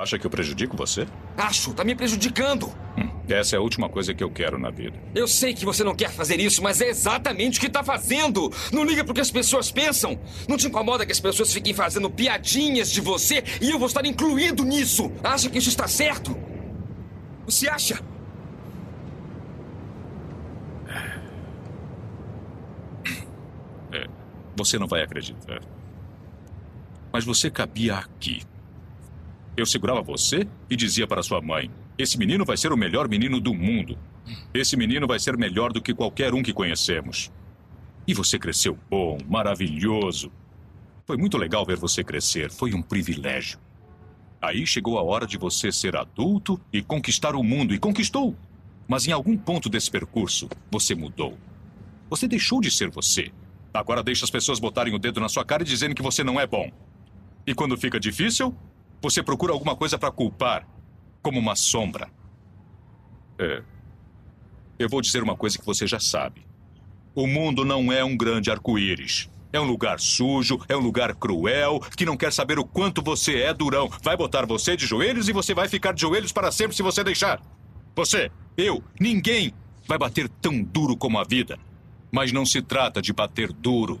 Acha que eu prejudico você? Acho, tá me prejudicando. Hum, essa é a última coisa que eu quero na vida. Eu sei que você não quer fazer isso, mas é exatamente o que tá fazendo. Não liga pro que as pessoas pensam. Não te incomoda que as pessoas fiquem fazendo piadinhas de você e eu vou estar incluído nisso. Acha que isso está certo? Você acha? É, você não vai acreditar. Mas você cabia aqui. Eu segurava você e dizia para sua mãe: Esse menino vai ser o melhor menino do mundo. Esse menino vai ser melhor do que qualquer um que conhecemos. E você cresceu bom, maravilhoso. Foi muito legal ver você crescer, foi um privilégio. Aí chegou a hora de você ser adulto e conquistar o mundo, e conquistou. Mas em algum ponto desse percurso, você mudou. Você deixou de ser você. Agora deixa as pessoas botarem o dedo na sua cara e dizendo que você não é bom. E quando fica difícil, você procura alguma coisa para culpar, como uma sombra. É. Eu vou dizer uma coisa que você já sabe. O mundo não é um grande arco-íris. É um lugar sujo, é um lugar cruel, que não quer saber o quanto você é durão. Vai botar você de joelhos e você vai ficar de joelhos para sempre se você deixar. Você, eu, ninguém vai bater tão duro como a vida. Mas não se trata de bater duro.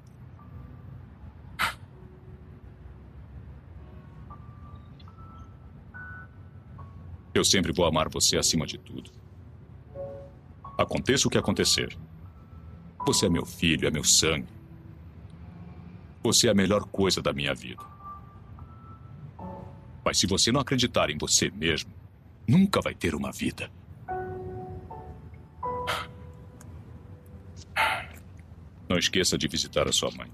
Eu sempre vou amar você acima de tudo. Aconteça o que acontecer. Você é meu filho, é meu sangue. Você é a melhor coisa da minha vida. Mas se você não acreditar em você mesmo, nunca vai ter uma vida. Não esqueça de visitar a sua mãe.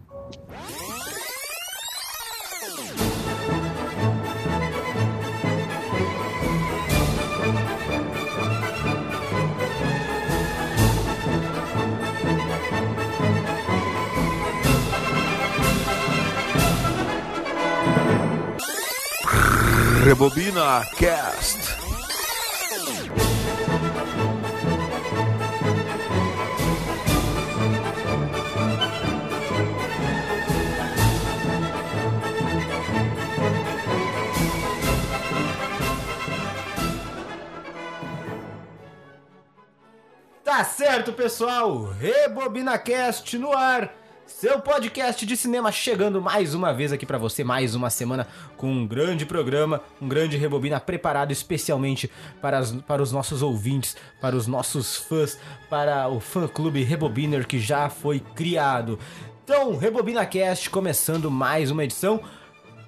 Rebobina Cast. Tá certo, pessoal. Rebobina Cast no ar. Seu podcast de cinema chegando mais uma vez aqui para você, mais uma semana com um grande programa, um grande Rebobina preparado especialmente para, as, para os nossos ouvintes, para os nossos fãs, para o fã-clube Rebobiner que já foi criado. Então, Rebobina Cast começando mais uma edição.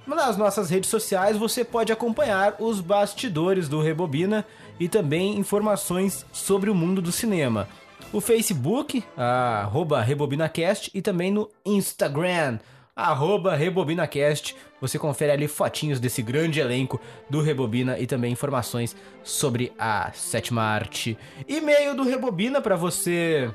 Nas nossas redes sociais você pode acompanhar os bastidores do Rebobina e também informações sobre o mundo do cinema o Facebook, arroba RebobinaCast, e também no Instagram, arroba RebobinaCast. Você confere ali fotinhos desse grande elenco do Rebobina e também informações sobre a sétima arte. E-mail do Rebobina para você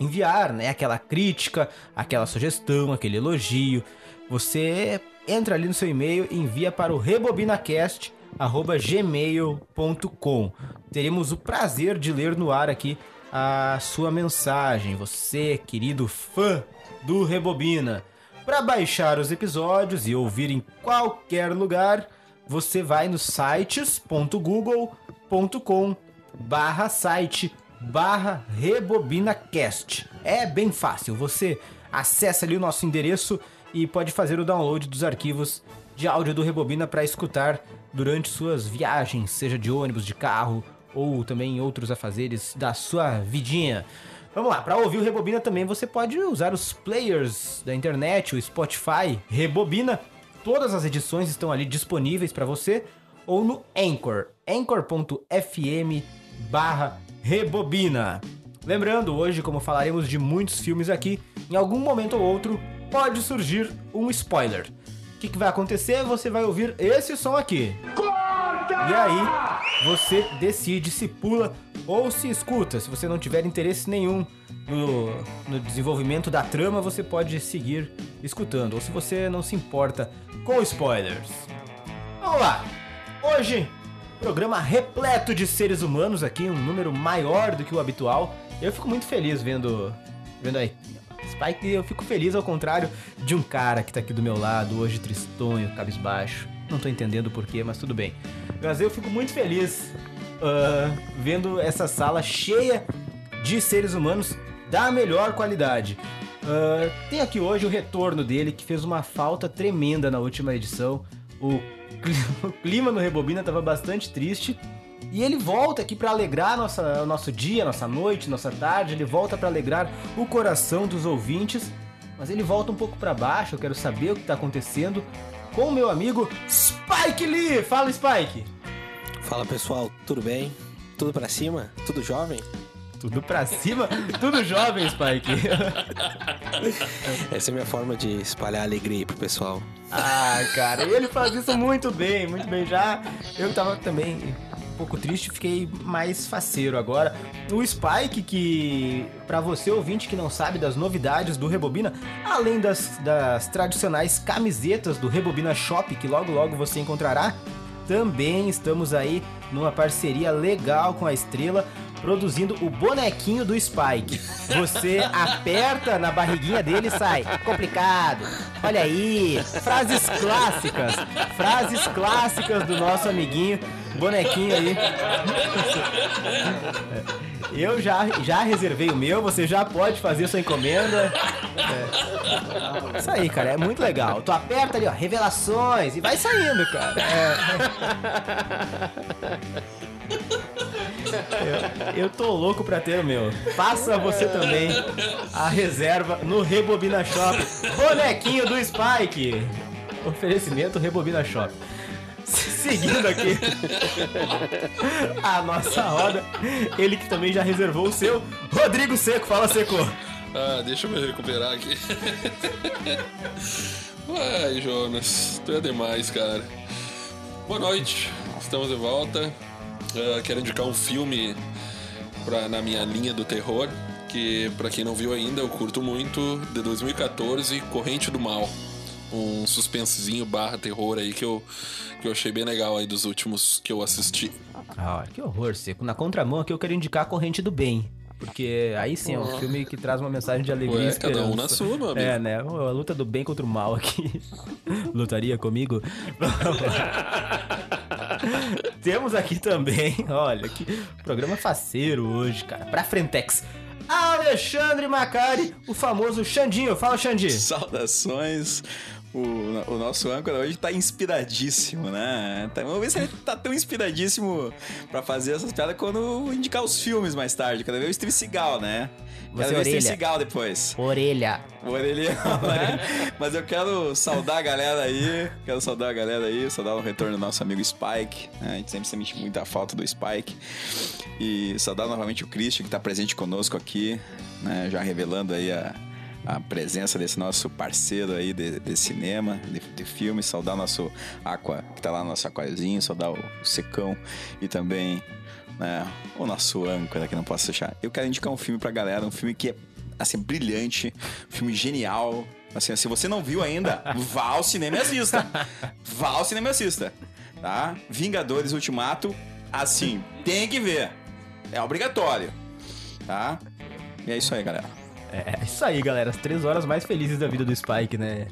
enviar, né, aquela crítica, aquela sugestão, aquele elogio. Você entra ali no seu e-mail e envia para o rebobinacast@gmail.com. Teremos o prazer de ler no ar aqui a sua mensagem, você, querido fã do Rebobina. Para baixar os episódios e ouvir em qualquer lugar, você vai no sites.google.com barra site barra rebobinacast. É bem fácil, você acessa ali o nosso endereço e pode fazer o download dos arquivos de áudio do Rebobina para escutar durante suas viagens, seja de ônibus, de carro ou também outros afazeres da sua vidinha. Vamos lá, para ouvir o Rebobina também você pode usar os players da internet, o Spotify, Rebobina. Todas as edições estão ali disponíveis para você ou no Anchor, anchor.fm barra Rebobina. Lembrando, hoje, como falaremos de muitos filmes aqui, em algum momento ou outro pode surgir um spoiler. O que, que vai acontecer? Você vai ouvir esse som aqui. E aí, você decide se pula Ou se escuta, se você não tiver interesse nenhum no, no desenvolvimento da trama, você pode seguir escutando. Ou se você não se importa com spoilers. Vamos lá! Hoje, programa repleto de seres humanos aqui, um número maior do que o habitual. Eu fico muito feliz vendo, vendo aí. Spike, eu fico feliz ao contrário de um cara que tá aqui do meu lado, hoje tristonho, cabisbaixo. Não tô entendendo porquê, mas tudo bem. Mas eu fico muito feliz uh, vendo essa sala cheia de seres humanos da melhor qualidade. Uh, tem aqui hoje o retorno dele, que fez uma falta tremenda na última edição. O, clima no Rebobina tava bastante triste. E ele volta aqui para alegrar nossa, o nosso dia, nossa noite, nossa tarde. Ele volta para alegrar o coração dos ouvintes. Mas ele volta um pouco para baixo. Eu quero saber o que tá acontecendo com o meu amigo Spike Lee. Fala, Spike. Fala pessoal, tudo bem? Tudo para cima? Tudo jovem? Tudo pra cima, tudo jovem, Spike. Essa é a minha forma de espalhar alegria pro pessoal. Ah, cara, ele faz isso muito bem, muito bem. Já eu tava também pouco triste, fiquei mais faceiro agora. O Spike, que para você ouvinte que não sabe das novidades do Rebobina, além das, das tradicionais camisetas do Rebobina Shop, que logo logo você encontrará, também estamos aí numa parceria legal com a Estrela produzindo o bonequinho do Spike. Você aperta na barriguinha dele e sai. Complicado. Olha aí. Frases clássicas. Frases clássicas do nosso amiguinho. Bonequinho aí. Eu já, já reservei o meu, você já pode fazer sua encomenda. É. Isso aí, cara, é muito legal. Tu aperta ali, ó, revelações, e vai saindo, cara. É. Eu, eu tô louco pra ter o meu. Faça você também a reserva no Rebobina Shop. Bonequinho do Spike. Oferecimento Rebobina Shop. Seguindo aqui a nossa roda, ele que também já reservou o seu, Rodrigo Seco. Fala, Seco. Ah, deixa eu me recuperar aqui. Ai, Jonas, tu é demais, cara. Boa noite, estamos de volta. Uh, quero indicar um filme pra, na minha linha do terror, que para quem não viu ainda, eu curto muito, de 2014, Corrente do Mal. Um suspensezinho barra terror aí que eu, que eu achei bem legal aí dos últimos que eu assisti. Ah, que horror, Seco. Na contramão aqui eu quero indicar a Corrente do Bem. Porque aí sim é um filme que traz uma mensagem de alegria Ué, e esperança. Cada um na sua, meu amigo. É, né? A luta do bem contra o mal aqui. Lutaria comigo? Temos aqui também, olha, que programa faceiro hoje, cara. Pra Frentex. Alexandre Macari, o famoso Xandinho. Fala, Xandi. Saudações. O, o, nosso âncora hoje tá inspiradíssimo, né? Tá, vamos ver se ele tá tão inspiradíssimo para fazer essas piadas quando indicar os filmes mais tarde. Cada vez o Steve Seagal, né? Cada vez orelha. Seagal depois. Orelha. Orelha, né? Mas eu quero saudar a galera aí. Quero saudar a galera aí, saudar o retorno do nosso amigo Spike. Né? A gente sempre sente muita falta do Spike. E saudar novamente o Christian, que tá presente conosco aqui, né? Já revelando aí a a presença desse nosso parceiro aí de, de cinema, de, de filme, saudar nosso Aqua, que tá lá no nosso aquáriozinho, saudar o, o Secão e também né, o nosso âncora, que não posso deixar. Eu quero indicar um filme pra galera, um filme que é, assim, brilhante, um filme genial. Assim, se você não viu ainda, vá ao cinema e assista. Vá ao cinema e assista, tá? Vingadores Ultimato, assim, tem que ver. É obrigatório, tá? E é isso aí, galera. É, é isso aí, galera. As três horas mais felizes da vida do Spike, né?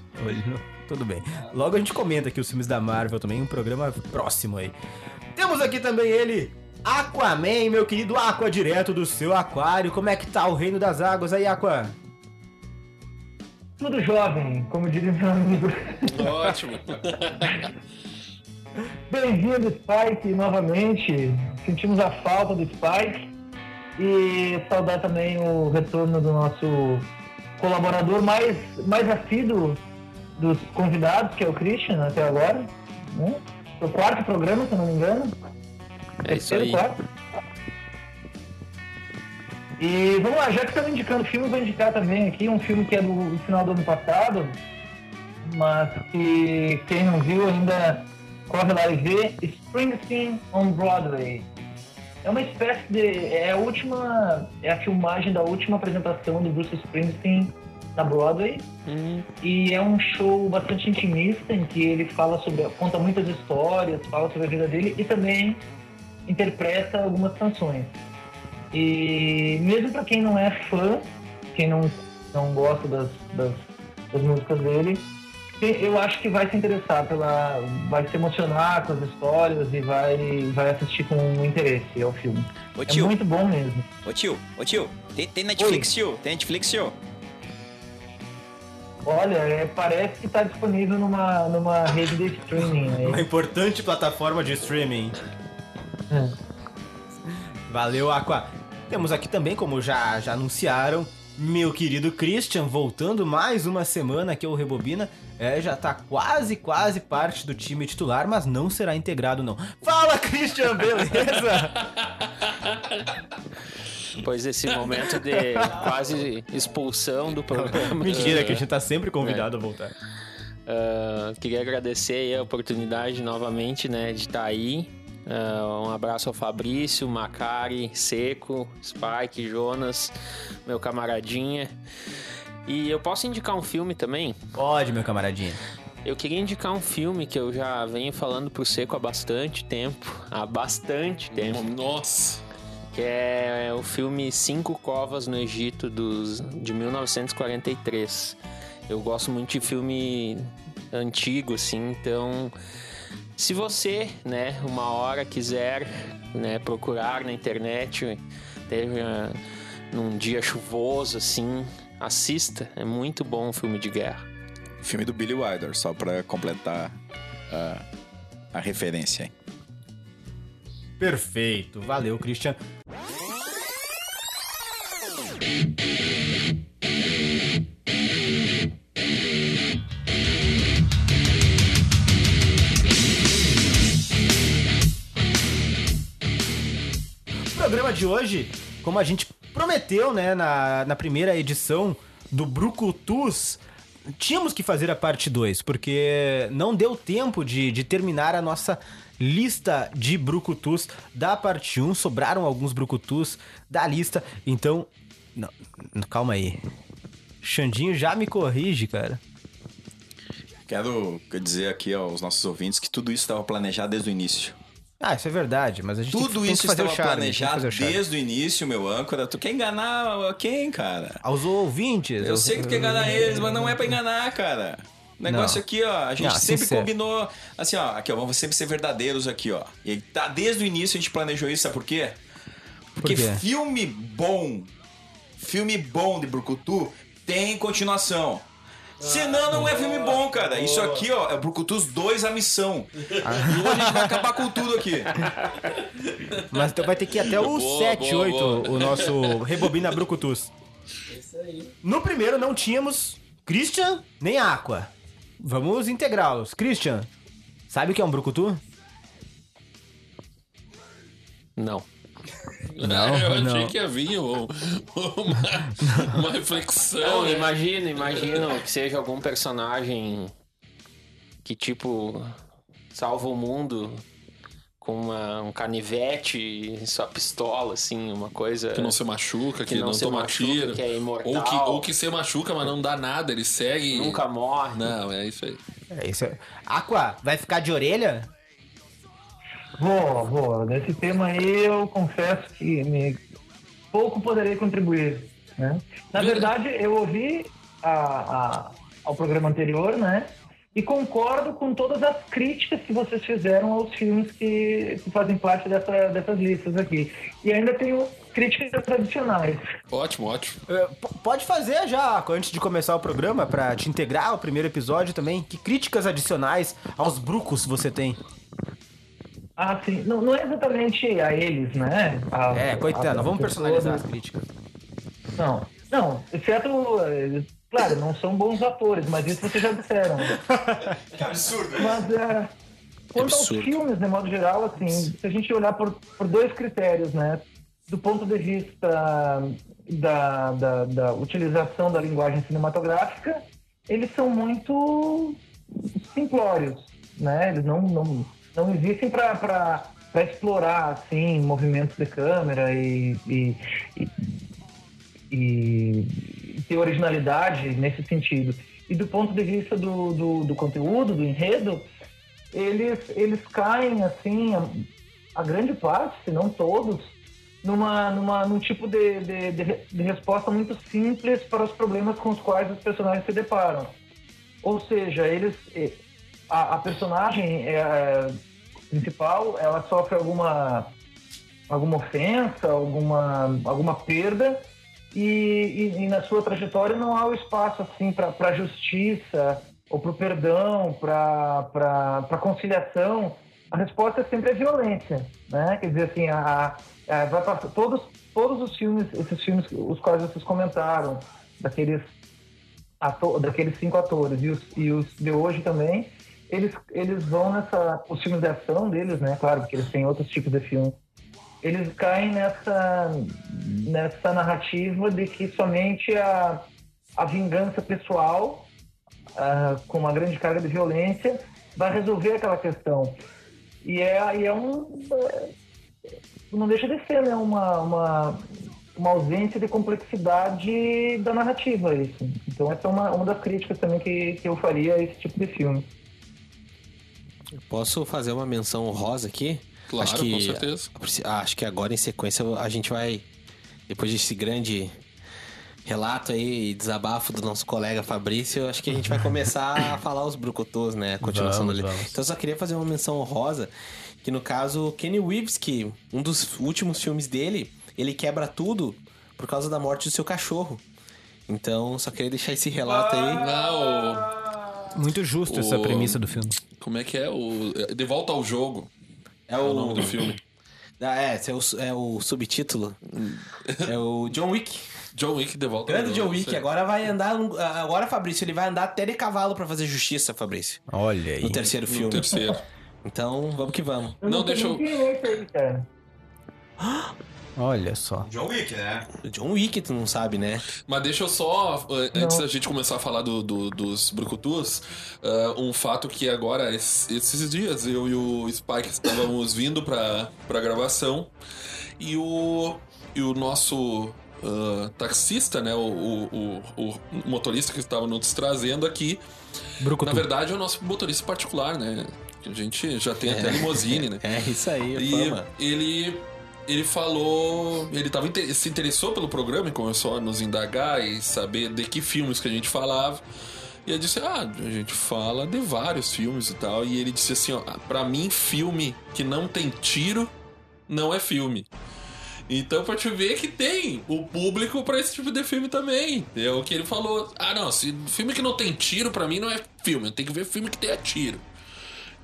Tudo bem. Logo a gente comenta aqui os filmes da Marvel também, um programa próximo aí. Temos aqui também ele, Aquaman, meu querido Aqua, direto do seu aquário. Como é que tá o reino das águas aí, Aqua? Tudo jovem, como diria meu amigo. Ótimo. Bem-vindo, Spike, novamente. Sentimos a falta do Spike. E saudar também o retorno do nosso colaborador mais, mais assíduo dos convidados, que é o Christian, até agora. Né? O quarto programa, se eu não me engano. É isso aí. Quarto. E vamos lá, já que estamos indicando filmes, vou indicar também aqui um filme que é do final do ano passado, mas que quem não viu ainda corre lá e vê Springsteen on Broadway. É uma espécie de. É a última. É a filmagem da última apresentação do Bruce Springsteen na Broadway. E é um show bastante intimista em que ele fala sobre. conta muitas histórias, fala sobre a vida dele e também interpreta algumas canções. E mesmo para quem não é fã, quem não, não gosta das, das, das músicas dele, eu acho que vai se interessar pela. vai se emocionar com as histórias e vai, vai assistir com interesse ao filme. Ô É tio, muito bom mesmo. ô tio, ô tio, tem, tem Netflix, tio? Tem Netflix, tio? Olha, é, parece que está disponível numa, numa rede de streaming. Uma importante plataforma de streaming. É. Valeu, Aqua. Temos aqui também, como já, já anunciaram, meu querido Christian, voltando mais uma semana aqui ao Rebobina. É, já tá quase, quase parte do time titular, mas não será integrado, não. Fala, Christian, beleza? Depois desse momento de quase expulsão do programa. Mentira, que a gente tá sempre convidado a voltar. ah, queria agradecer a oportunidade novamente, né, de estar aí. Ah, um abraço ao Fabrício, Macari, Seco, Spike, Jonas, meu camaradinha. E eu posso indicar um filme também? Pode, meu camaradinha. Eu queria indicar um filme que eu já venho falando pro Seco há bastante tempo. Há bastante tempo. Nossa. que é o filme Cinco Covas no Egito dos, de 1943. Eu gosto muito de filme antigo, assim, então se você, né, uma hora quiser, né, procurar na internet, esteja num dia chuvoso, assim, assista. É muito bom um filme de guerra. Filme do Billy Wilder, só pra completar a, a referência. Perfeito, valeu, Christian. O programa de hoje, como a gente prometeu, né, na, na primeira edição do Brucutus, tínhamos que fazer a parte 2, porque não deu tempo de, de terminar a nossa lista de Brucutus da parte 1. Sobraram alguns Brucutus da lista, então. Não, calma aí. Xandinho já me corrige, cara. Quero dizer aqui aos nossos ouvintes que tudo isso estava planejado desde o início. Ah, isso é verdade, mas a gente Tudo tem que isso estava tem que planejado fazer o charme. desde o início, meu âncora. Tu quer enganar quem, cara? Aos ouvintes. Eu sei que tu quer enganar eles, mas não é pra enganar, cara. O negócio Não. aqui, ó, a gente Não, sempre sincero. combinou, assim, ó, aqui, ó, vamos sempre ser verdadeiros aqui, ó. E tá desde o início a gente planejou isso, sabe por quê? Porque quê? filme bom, filme bom de Brucutu tem continuação. Senão não é filme bom, cara. Isso aqui, ó, é Brucutus 2 a missão. E hoje a gente vai acabar com tudo aqui. Mas então vai ter que ir até o Boa, 7, boa, 8, boa. o nosso Rebobina Brucutus. No primeiro não tínhamos Christian nem Aqua. Vamos integrá-los. Christian, sabe o que é um Brucutu? Não. Não, eu achei não. que ia vir um- uma, uma reflexão. Não, né? imagino, imagino que seja algum personagem que, tipo, salva o mundo com uma- um canivete e sua pistola, assim, uma coisa... Que não se machuca, que, Que não não, se toma machuca, tiro. que é imortal. ou, que, ou que se machuca, mas não dá nada, ele segue. Nunca morre. Não, é isso aí. É isso. aí. Aqua, vai ficar de orelha? Vou, vou. Nesse tema aí eu confesso que me... pouco poderei contribuir. Né? Na verdade, eu ouvi a, a- ao programa anterior, né? E concordo com todas as críticas que vocês fizeram aos filmes que, que fazem parte dessa, dessas listas aqui. E ainda tenho críticas adicionais. Ótimo, ótimo. É, Pode fazer já, antes de começar o programa, pra te integrar ao primeiro episódio também. Que críticas adicionais aos brucos você tem? Ah, sim. Não, não é exatamente a eles, né? A- É, coitado, vamos as personalizar as pessoas- críticas. Não, não, exceto. eh, Claro, não são bons atores, mas isso vocês já disseram. Que absurdo. Mas é, quanto aos filmes, de modo geral, assim, se a gente olhar por, por dois critérios, né? Do ponto de vista da, da, da utilização da linguagem cinematográfica, eles são muito simplórios, né? Eles não, não, não existem para explorar assim movimentos de câmera e, e, e, e ter originalidade nesse sentido. E do ponto de vista do, do, do conteúdo, do enredo, eles, eles caem assim, a, a grande parte, se não todos, numa, numa, num tipo de, de, de resposta muito simples para os problemas com os quais os personagens se deparam. Ou seja, eles a, a personagem é, principal ela sofre alguma alguma ofensa, alguma alguma perda e, e, e na sua trajetória não há o espaço assim para justiça ou para o perdão, para conciliação. A resposta é sempre a violência, né? Quer dizer assim, a, a, vai passar, todos todos os filmes, esses filmes os quais vocês comentaram, daqueles ator, daqueles cinco atores e os, e os de hoje também, eles, eles vão nessa. Os filmes de ação deles, né? Claro, porque eles têm outros tipos de filme. Eles caem nessa, nessa narrativa de que somente a, a vingança pessoal, uh, com uma grande carga de violência, vai resolver aquela questão. E é, e é um. Não deixa de ser, né? Uma, uma, uma ausência de complexidade da narrativa, isso. Então, essa é uma, uma das críticas também que, que eu faria a esse tipo de filme. Posso fazer uma menção rosa aqui? Claro, acho que, com certeza. Acho que agora, em sequência, a gente vai, depois desse grande relato aí e desabafo do nosso colega Fabrício, acho que a gente vai começar a falar os brucutus, né? A continuação Vamos, dele. vamos. Então, eu só queria fazer uma menção honrosa, que no caso, Kenny Reeves, que um dos últimos filmes dele, ele quebra tudo por causa da morte do seu cachorro. Então, só queria deixar esse relato aí. Não, Muito justo essa O- premissa do filme. o- como é que é? O, De Volta ao Jogo. É É o nome do filme. Ah, é, esse é o, é o subtítulo. é o John Wick. John Wick de volta. ao Grande John Wick. Agora vai andar. um- Agora, Fabrício, ele vai andar até de cavalo pra fazer justiça, Fabrício. Olha aí. No terceiro No filme. terceiro. Então, vamos que vamos. Eu Não, sei deixa eu- é aí, cara. Olha só. John Wick, né? John Wick, tu não sabe, né? Mas deixa eu só, eh, antes da gente começar a falar do, do- dos brucutus, eh, um fato que agora, es- esses dias, eu e o Spike estávamos vindo pra, pra gravação e o, e o nosso ah, taxista, né, o, o, o- o motorista que estava nos trazendo aqui, Brucutu. na verdade é o nosso motorista particular, né? Que A gente já tem até limousine, né? É isso aí, E fama. ele, ele falou. Ele tava, se interessou pelo programa e começou a nos indagar e saber de que filmes que a gente falava. E eu disse: Ah, a gente fala de vários filmes e tal. E ele disse assim: Ó, pra mim, filme que não tem tiro não é filme. Então, pra te ver que tem o público pra esse tipo de filme também. É o que ele falou. Ah, não, se filme que não tem tiro, pra mim não é filme. Tem que ver filme que tenha tiro.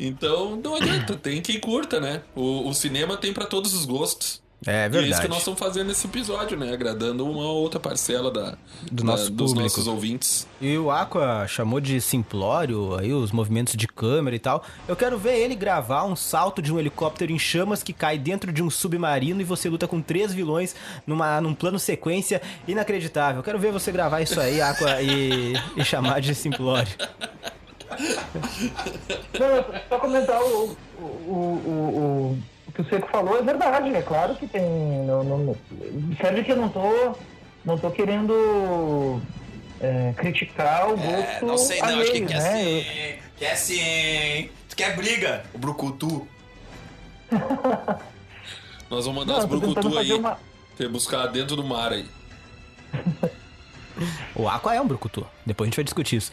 Então, não adianta, tem quem curta, né? O, o cinema tem pra todos os gostos. É E é verdade. isso que nós estamos fazendo nesse episódio, né? Agradando uma outra parcela da, Do da- nosso dos público. nossos ouvintes. E o Aqua chamou de simplório aí os movimentos de câmera e tal. Eu quero ver ele gravar um salto de um helicóptero em chamas que cai dentro de um submarino e você luta com três vilões numa, num plano sequência inacreditável. Eu quero ver você gravar isso aí, Aqua, e, e chamar de simplório. Não, só comentar o, o, o, o, o que o Seco falou é verdade, é claro que tem. Não, não, serve que eu não tô, não tô querendo é, criticar o gosto. É, não sei não, acho que quer né? sim. Quer sim. Tu quer briga? O Brucutu. Nós vamos mandar Não, tentando brucutu aí. uma. Ter buscar dentro do mar aí. O Aqua é um brucutu. Depois a gente vai discutir isso.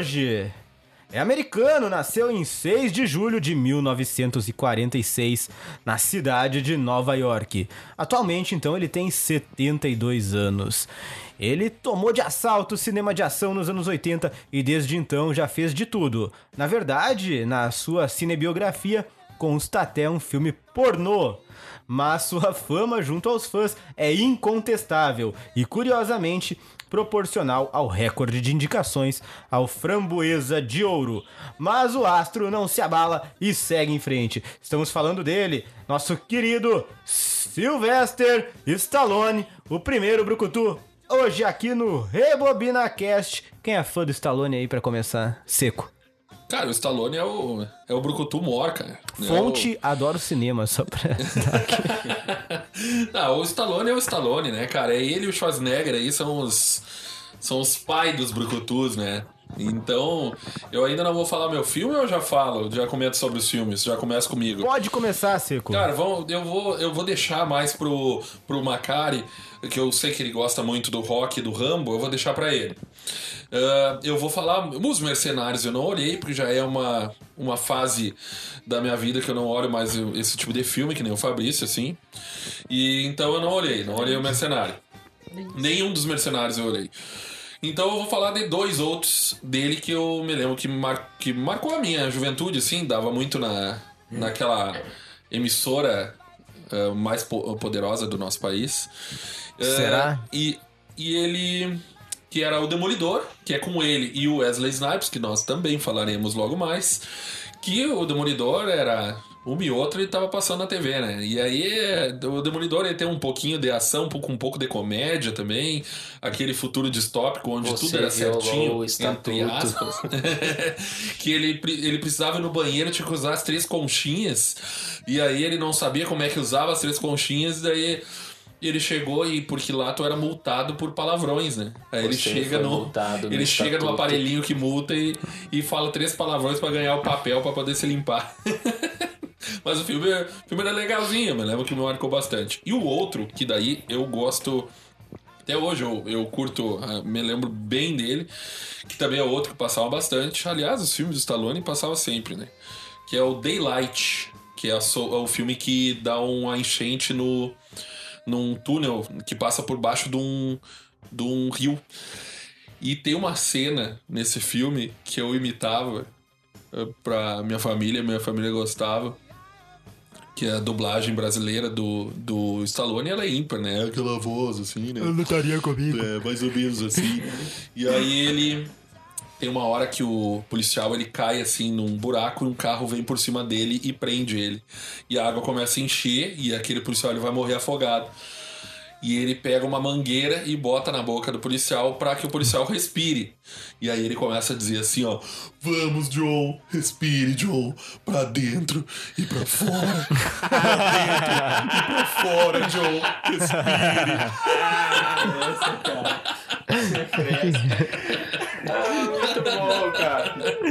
hoje É americano, nasceu em 6 de julho de 1946, na cidade de Nova York. Atualmente, então, ele tem 72 anos. Ele tomou de assalto o cinema de ação nos anos 80 e desde então já fez de tudo. Na verdade, na sua cinebiografia, consta até um filme pornô. Mas sua fama junto aos fãs é incontestável e, curiosamente, proporcional ao recorde de indicações ao Framboesa de Ouro. Mas o astro não se abala e segue em frente. Estamos falando dele, nosso querido Sylvester Stallone, o primeiro brucutu. Hoje aqui no Rebobina Cast. Quem é fã do Stallone aí pra começar? Seco. Cara, o Stallone é o, é o Brucutu Mor, cara. É Fonte, adoro cinema, só pra o... Não, o Stallone é o Stallone, né, cara? É ele e o Schwarzenegger aí são os, são os pais dos Brucutus, né? Então, eu ainda não vou falar meu filme ou eu já falo? Já comento sobre os filmes? Já começa comigo. Pode começar, Seco. Cara, vamos, eu, vou, eu vou deixar mais pro, pro Macari, que eu sei que ele gosta muito do rock e do Rambo, eu vou deixar para ele. Uh, eu vou falar. Os Mercenários eu não olhei, porque já é uma, uma fase da minha vida que eu não olho mais esse tipo de filme, que nem o Fabrício, assim. E então eu não olhei, não olhei o Mercenário. Nenhum dos Mercenários eu olhei. Então eu vou falar de dois outros dele que eu me lembro que, mar, que marcou a minha juventude, assim, dava muito na, naquela emissora uh, mais po poderosa do nosso país. Será? Uh, e, e ele. Que era o Demolidor, que é com ele e o Wesley Snipes, que nós também falaremos logo mais. Que o Demolidor era uma e outra ele tava passando na TV, né? E aí o Demolidor ele tem um pouquinho de ação, com um pouco de comédia também, aquele futuro distópico onde Você tudo era certinho, o entre aspas. que ele, ele precisava ir no banheiro, tinha que usar as três conchinhas, e aí ele não sabia como é que usava as três conchinhas, e daí ele chegou e porque lá tu era multado por palavrões, né? Aí ele Você chega foi no ele chega no estatuto. aparelhinho que multa e, e fala três palavrões pra ganhar o papel pra poder se limpar. Mas o filme, o filme era legalzinho, me lembro que me marcou bastante. E o outro, que daí eu gosto. Até hoje eu, eu curto, ah, me lembro bem dele, que também é outro que passava bastante. Aliás, os filmes do Stallone passavam sempre, né? Que é o Daylight, que é, a é o filme que dá uma enchente no, num túnel que passa por baixo de um, de um rio. E tem uma cena nesse filme que eu imitava eh, pra minha família, minha família gostava. Que é a dublagem brasileira do, do Stallone, ela é ímpar, né? Aquela voz assim, né? lutaria comigo. É, mais ou menos assim. e aí ele. Tem uma hora que o policial ele cai assim num buraco e um carro vem por cima dele e prende ele. E a água começa a encher e aquele policial ele vai morrer afogado. E ele pega uma mangueira e bota na boca do policial para que o policial respire. E aí ele começa a dizer assim, ó: "Vamos, John, respire, John, pra dentro e pra fora. pra dentro e pra fora, John, respire." Muito cara.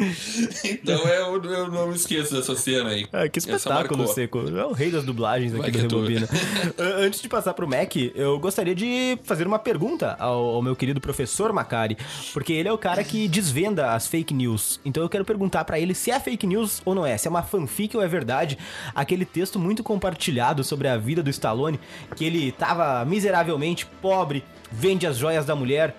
Então eu, eu não me esqueço dessa cena aí. Ah, que espetáculo. Seco. É o rei das dublagens Vai aqui que do é. Rebobina. Antes de passar pro Mac, eu gostaria de fazer uma pergunta ao, ao meu querido professor Macari, porque ele é o cara que desvenda as fake news. Então eu quero perguntar pra ele se é fake news ou não é, se é uma fanfic ou é verdade. Aquele texto muito compartilhado sobre a vida do Stallone, que ele tava miseravelmente pobre, vende as joias da mulher,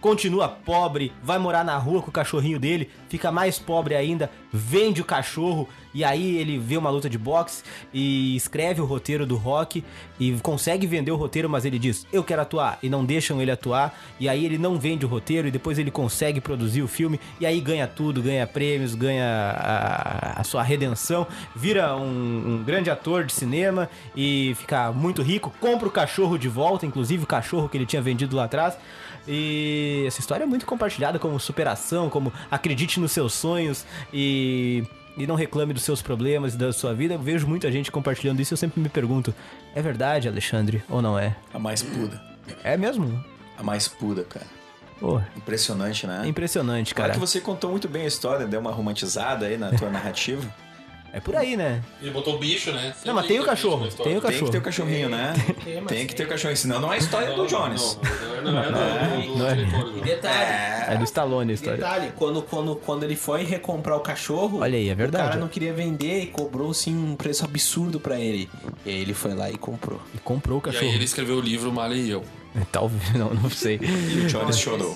continua pobre, vai morar na rua com o cachorrinho dele, fica mais pobre ainda, vende o cachorro e aí ele vê uma luta de boxe e escreve o roteiro do Rock e consegue vender o roteiro, mas ele diz: "Eu quero atuar" e não deixam ele atuar, e aí ele não vende o roteiro e depois ele consegue produzir o filme e aí ganha tudo, ganha prêmios, ganha a, a sua redenção, vira um, um grande ator de cinema e fica muito rico, compra o cachorro de volta, inclusive o cachorro que ele tinha vendido lá atrás. E essa história é muito compartilhada como superação, como acredite nos seus sonhos e, e não reclame dos seus problemas e da sua vida. Eu vejo muita gente compartilhando isso e eu sempre me pergunto: é verdade, Alexandre, ou não é? A mais puda. É mesmo? A mais puda, cara. Pô, Impressionante, né? impressionante, Claro cara. que você contou muito bem a história, deu uma romantizada aí na tua narrativa. É por aí, né? Ele botou o bicho, né? Não, mas tem o cachorro. Tem o Tem que cachorro. ter o cachorrinho, né? Tem que ter o cachorrinho, senão não é a história do Jones. Não, não, é não é. E do- detalhe, É do Stallone a história. detalhe quando, quando, quando ele foi recomprar o cachorro, Olha aí, é o verdade. cara não queria vender e cobrou assim um preço absurdo pra ele. E aí ele foi lá e comprou. E comprou o E cachorro. aí ele escreveu o livro Marley e eu. Talvez, não, não sei. E o Jones chorou.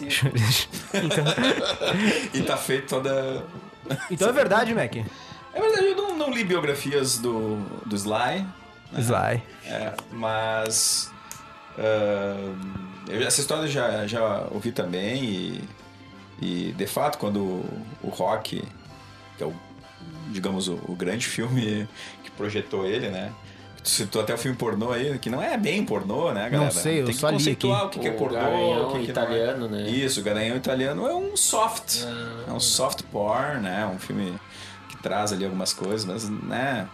então, E tá feito toda. então é verdade, Mac. É verdade, eu li biografias do, do Sly, Sly. é, mas. ah, eu- essa história eu já, já ouvi também e, e, de fato, quando o Rock, que é o, digamos, o, o grande filme que projetou ele, né? Tu citou até o filme pornô aí, que não é bem pornô, né, galera? sei, eu Tem que só li conceituar aqui. o que, que é pornô, Garanhão o que, que italiano, não é. né? Isso, o Garanhão italiano é um soft. É um soft porn, né? Um filme traz ali algumas coisas, mas, né?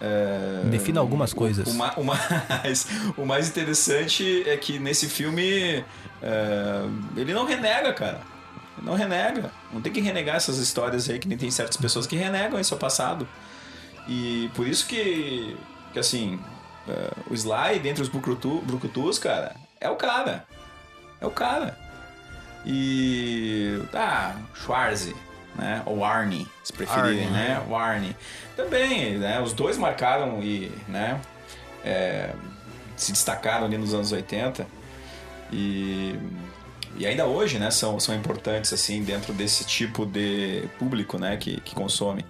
é, Defina algumas coisas. O, o mais, o mais interessante é que nesse filme é, ele não renega, cara. Ele não renega. Não tem que renegar essas histórias aí, que nem tem certas pessoas que renegam esse passado. E por isso que, que assim, é, o Sly, dentre os Brucutu, Brucutus, cara, é o cara. É o cara. E. Ah, Schwarze, né? Ou Arnie, se preferirem, Arnie. né? O Arnie. Também, né? Os dois marcaram e, né? é, se destacaram ali nos anos 80. E. E ainda hoje, né, são, são importantes, assim, dentro desse tipo de público, né, que, que consome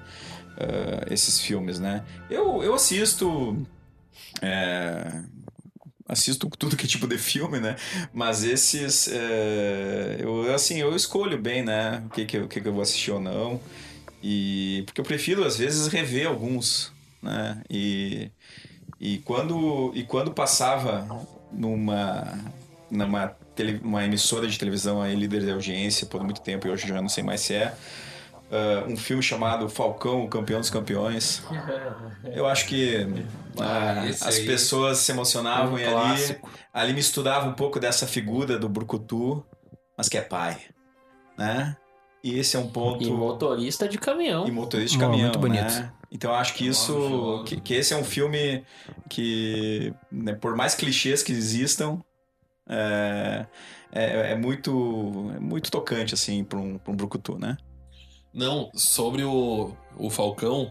ah, esses filmes, né. Eu, eu assisto... é, assisto tudo que é tipo de filme, né? Mas esses, é, eu assim, eu escolho bem, né? O que que, o que que eu vou assistir ou não. E porque eu prefiro às vezes rever alguns, né? E e quando e quando passava numa numa tele, uma emissora de televisão aí líder de audiência por muito tempo e hoje já não sei mais se é ah, um filme chamado Falcão, o campeão dos campeões. Eu acho que ah, Ah, esse as aí. pessoas se emocionavam Um e ali, ali misturava um pouco dessa figura do Brucutu, mas que é pai, né? E esse é um ponto E motorista de caminhão. e motorista de Bom, caminhão, muito bonito. né? Então eu acho que isso, que, que esse é um filme que, né, por mais clichês que existam, é, é, é muito, é muito tocante assim para um, pra um brucutu, né? Não, sobre o, o Falcão,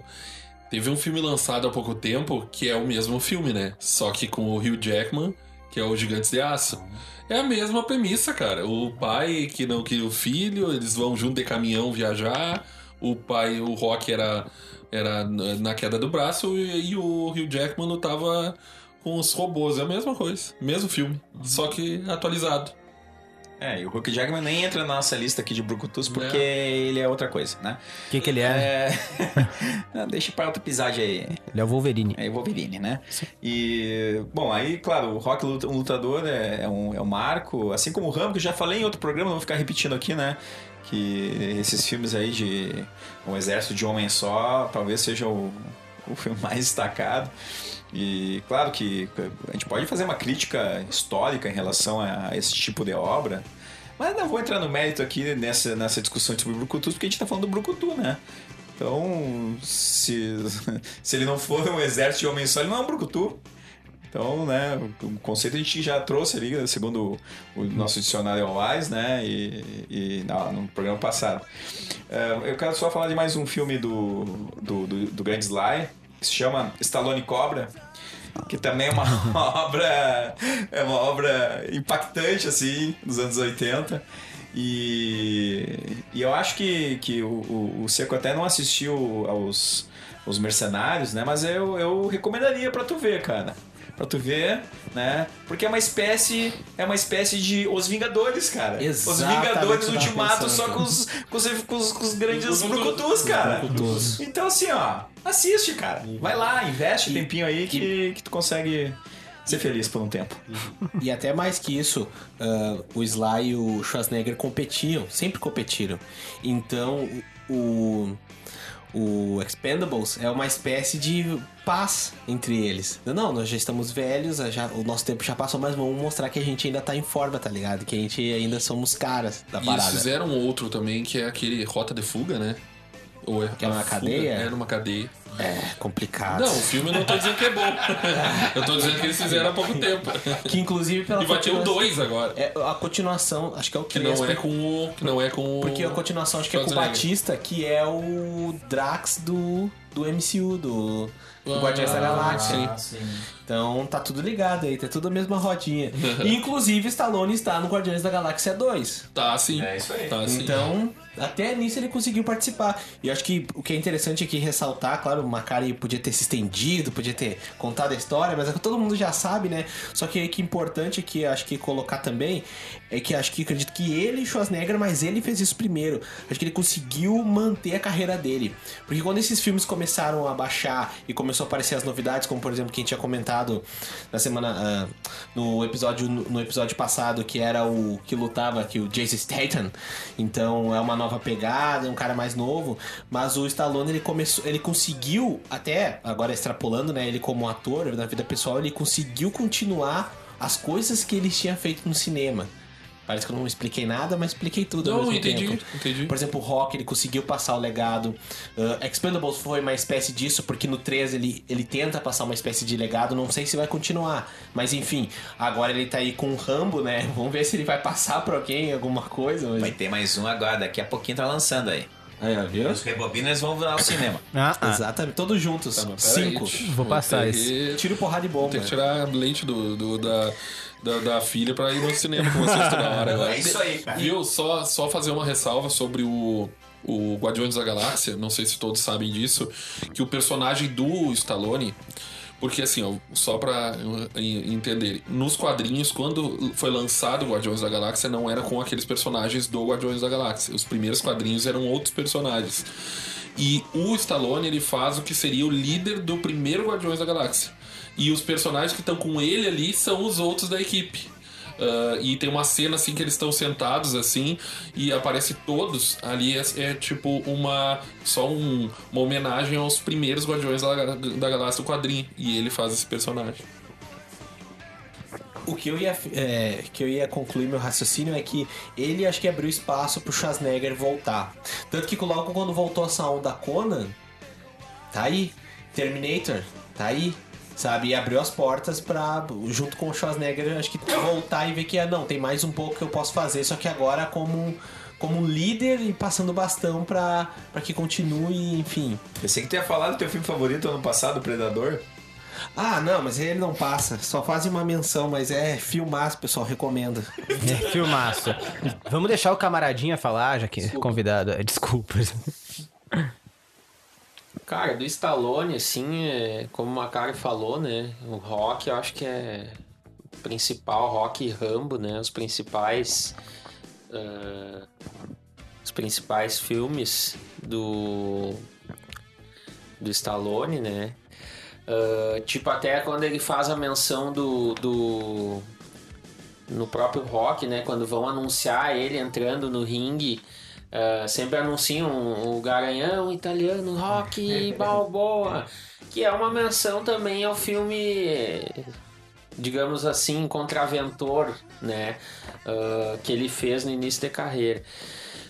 teve um filme lançado há pouco tempo que é o mesmo filme, né? Só que com o Hugh Jackman, que é o Gigantes de Aço. É a mesma premissa, cara. O pai que não queria o filho, eles vão junto de caminhão viajar. O pai, o Rock era, era na queda do braço e, e o Hugh Jackman lutava com os robôs. É a mesma coisa, mesmo filme, só que atualizado. É, e o Hulk Jackman nem entra na nossa lista aqui de brucutus porque É. ele é outra coisa, né? O que, que ele é? É... Não, Deixa para outro episódio aí. Ele é o Wolverine. É Wolverine, né? E, bom, aí, claro, o Rock um lutador é, é um, é um marco, assim como o Rambo, que eu já falei em outro programa, não vou ficar repetindo aqui, né? Que esses filmes aí de um exército de homem só, talvez seja o, o filme mais destacado. E, claro que a gente pode fazer uma crítica histórica em relação a esse tipo de obra, mas não vou entrar no mérito aqui nessa, nessa discussão sobre Brucutu, porque a gente tá falando do Brucutu, né? Então, se, se ele não for um exército de homens só, ele não é um brucutu. Então, né, o conceito a gente já trouxe ali, segundo o, nosso dicionário Wise, né, e, e na- no programa passado. Eh, eu quero só falar de mais um filme do, do, do, do Grande Sly, que se chama Stallone Cobra, que também é uma obra é uma obra impactante assim dos anos 80 e, e eu acho que, que o, o, o Seco até não assistiu aos, aos Mercenários, né? Mas eu, eu recomendaria pra tu ver, cara. Pra tu ver, né? Porque é uma espécie. É uma espécie de Os Vingadores, cara. Os Exatamente Vingadores o que eu tava Ultimato só com os, com os, com os, com os grandes Os brucutus, cara. Brucutus. Então, assim, ó, assiste, cara. Vai lá, investe um tempinho aí que, que tu consegue ser feliz por um tempo. E até mais que isso, ah, o Sly e o Schwarzenegger competiam, sempre competiram. Então, o, o Expendables é uma espécie de paz entre eles. Não, nós já estamos velhos, já, o nosso tempo já passou, mas vamos mostrar que a gente ainda tá em forma, tá ligado? Que a gente ainda somos caras da E eles parada. fizeram outro também, que é aquele Rota de Fuga, né? Ou é Que é numa a fuga, cadeia? É numa cadeia. É complicado. Não, o filme eu não tô dizendo que é bom. Eu tô dizendo que eles fizeram há pouco tempo. Que inclusive pela E vai ter o continua- 2 agora. É, a continuação, acho que é o Que 3. não é com o. Que não é com o. Porque a continuação acho que é com o. Batista, que é o Drax do, do MCU, do, do Ah, Guardiões da Galáxia. sim. Então tá tudo ligado aí, tá tudo a mesma rodinha. Inclusive Stallone está no Guardiões da Galáxia 2. Tá sim. É isso aí. Tá sim. Então, até nisso ele conseguiu participar. E eu acho que o que é interessante aqui ressaltar, claro, o Macari podia ter se estendido, podia ter contado a história, mas é que todo mundo já sabe, né? Só que o que é importante aqui, acho que colocar também, é que acho que acredito que ele e Schwarzenegger, mas ele fez isso primeiro. Acho que ele conseguiu manter a carreira dele. Porque quando esses filmes começaram a baixar e começou a aparecer as novidades, como por exemplo, quem tinha comentado na semana. ah, no episódio no episódio passado, que era o que lutava, que o Jason Statham. Então é uma nova pegada, é um cara mais novo. Mas o Stallone ele começou. Ele conseguiu, até agora extrapolando, né? Ele como ator, na vida pessoal, ele conseguiu continuar as coisas que ele tinha feito no cinema. Parece que eu não expliquei nada, mas expliquei tudo ao Não, mesmo entendi, tempo. entendi. Por exemplo, o Rock, ele conseguiu passar o legado. Uh, Expendables foi uma espécie disso, porque no 3 ele, ele tenta passar uma espécie de legado. Não sei se vai continuar. Mas enfim, agora ele tá aí com o Rambo, né? Vamos ver se ele vai passar pra alguém alguma coisa. Mas... Vai ter mais um agora, daqui a pouquinho tá lançando aí. Aí, ó, viu? Os rebobinas vão virar ao cinema. Ah, ah. Exatamente, todos juntos. Tá, Cinco. tch, Vou passar esse. que- Tiro, porrada e bomba. Tem que tirar leite do, do- da, da, da filha pra ir no cinema com vocês toda hora agora. É isso aí, cara. Viu? Só, só fazer uma ressalva sobre o, o Guardiões da Galáxia, não sei se todos sabem disso, que o personagem do Stallone. Porque assim, ó, só pra en- entender, nos quadrinhos, quando foi lançado o Guardiões da Galáxia, não era com aqueles personagens do Guardiões da Galáxia. Os primeiros quadrinhos eram outros personagens. E o Stallone, ele faz o que seria o líder do primeiro Guardiões da Galáxia. E os personagens que estão com ele ali são os outros da equipe. Ah, e tem uma cena assim que eles estão sentados assim e aparece todos ali é, é tipo uma só um- uma homenagem aos primeiros Guardiões da, da Galáxia do quadrinho e ele faz esse personagem. O que eu ia, é, que eu ia concluir meu raciocínio é que ele acho que abriu espaço pro Schwarzenegger voltar. Tanto que logo quando voltou essa onda Conan, tá aí. Terminator, tá aí. Sabe? E abriu as portas pra, junto com o Schwarzenegger, acho que voltar e ver que, ah, não, tem mais um pouco que eu posso fazer, só que agora como, como líder e passando bastão pra, pra que continue, enfim. Pensei que tu ia falar do teu filme favorito ano passado, Predador. Ah, não, mas ele não passa. Só fazem uma menção, mas é filmaço, pessoal, recomendo. É, filmaço. Vamos deixar o camaradinha falar, já que é convidado. É, Desculpa. Cara, do Stallone, assim, é, como o Macari falou, né? O Rock, eu acho que é o principal, Rock e Rambo, né? Os principais. ah, os principais filmes do. do Stallone, né? Ah, tipo, até quando ele faz a menção do. do no próprio Rock, né? Quando vão anunciar ele entrando no ringue. Ah, sempre anunciam o Garanhão italiano, Rock Balboa, que é uma menção também ao filme, digamos assim, contraventor, né? ah, que ele fez no início da carreira.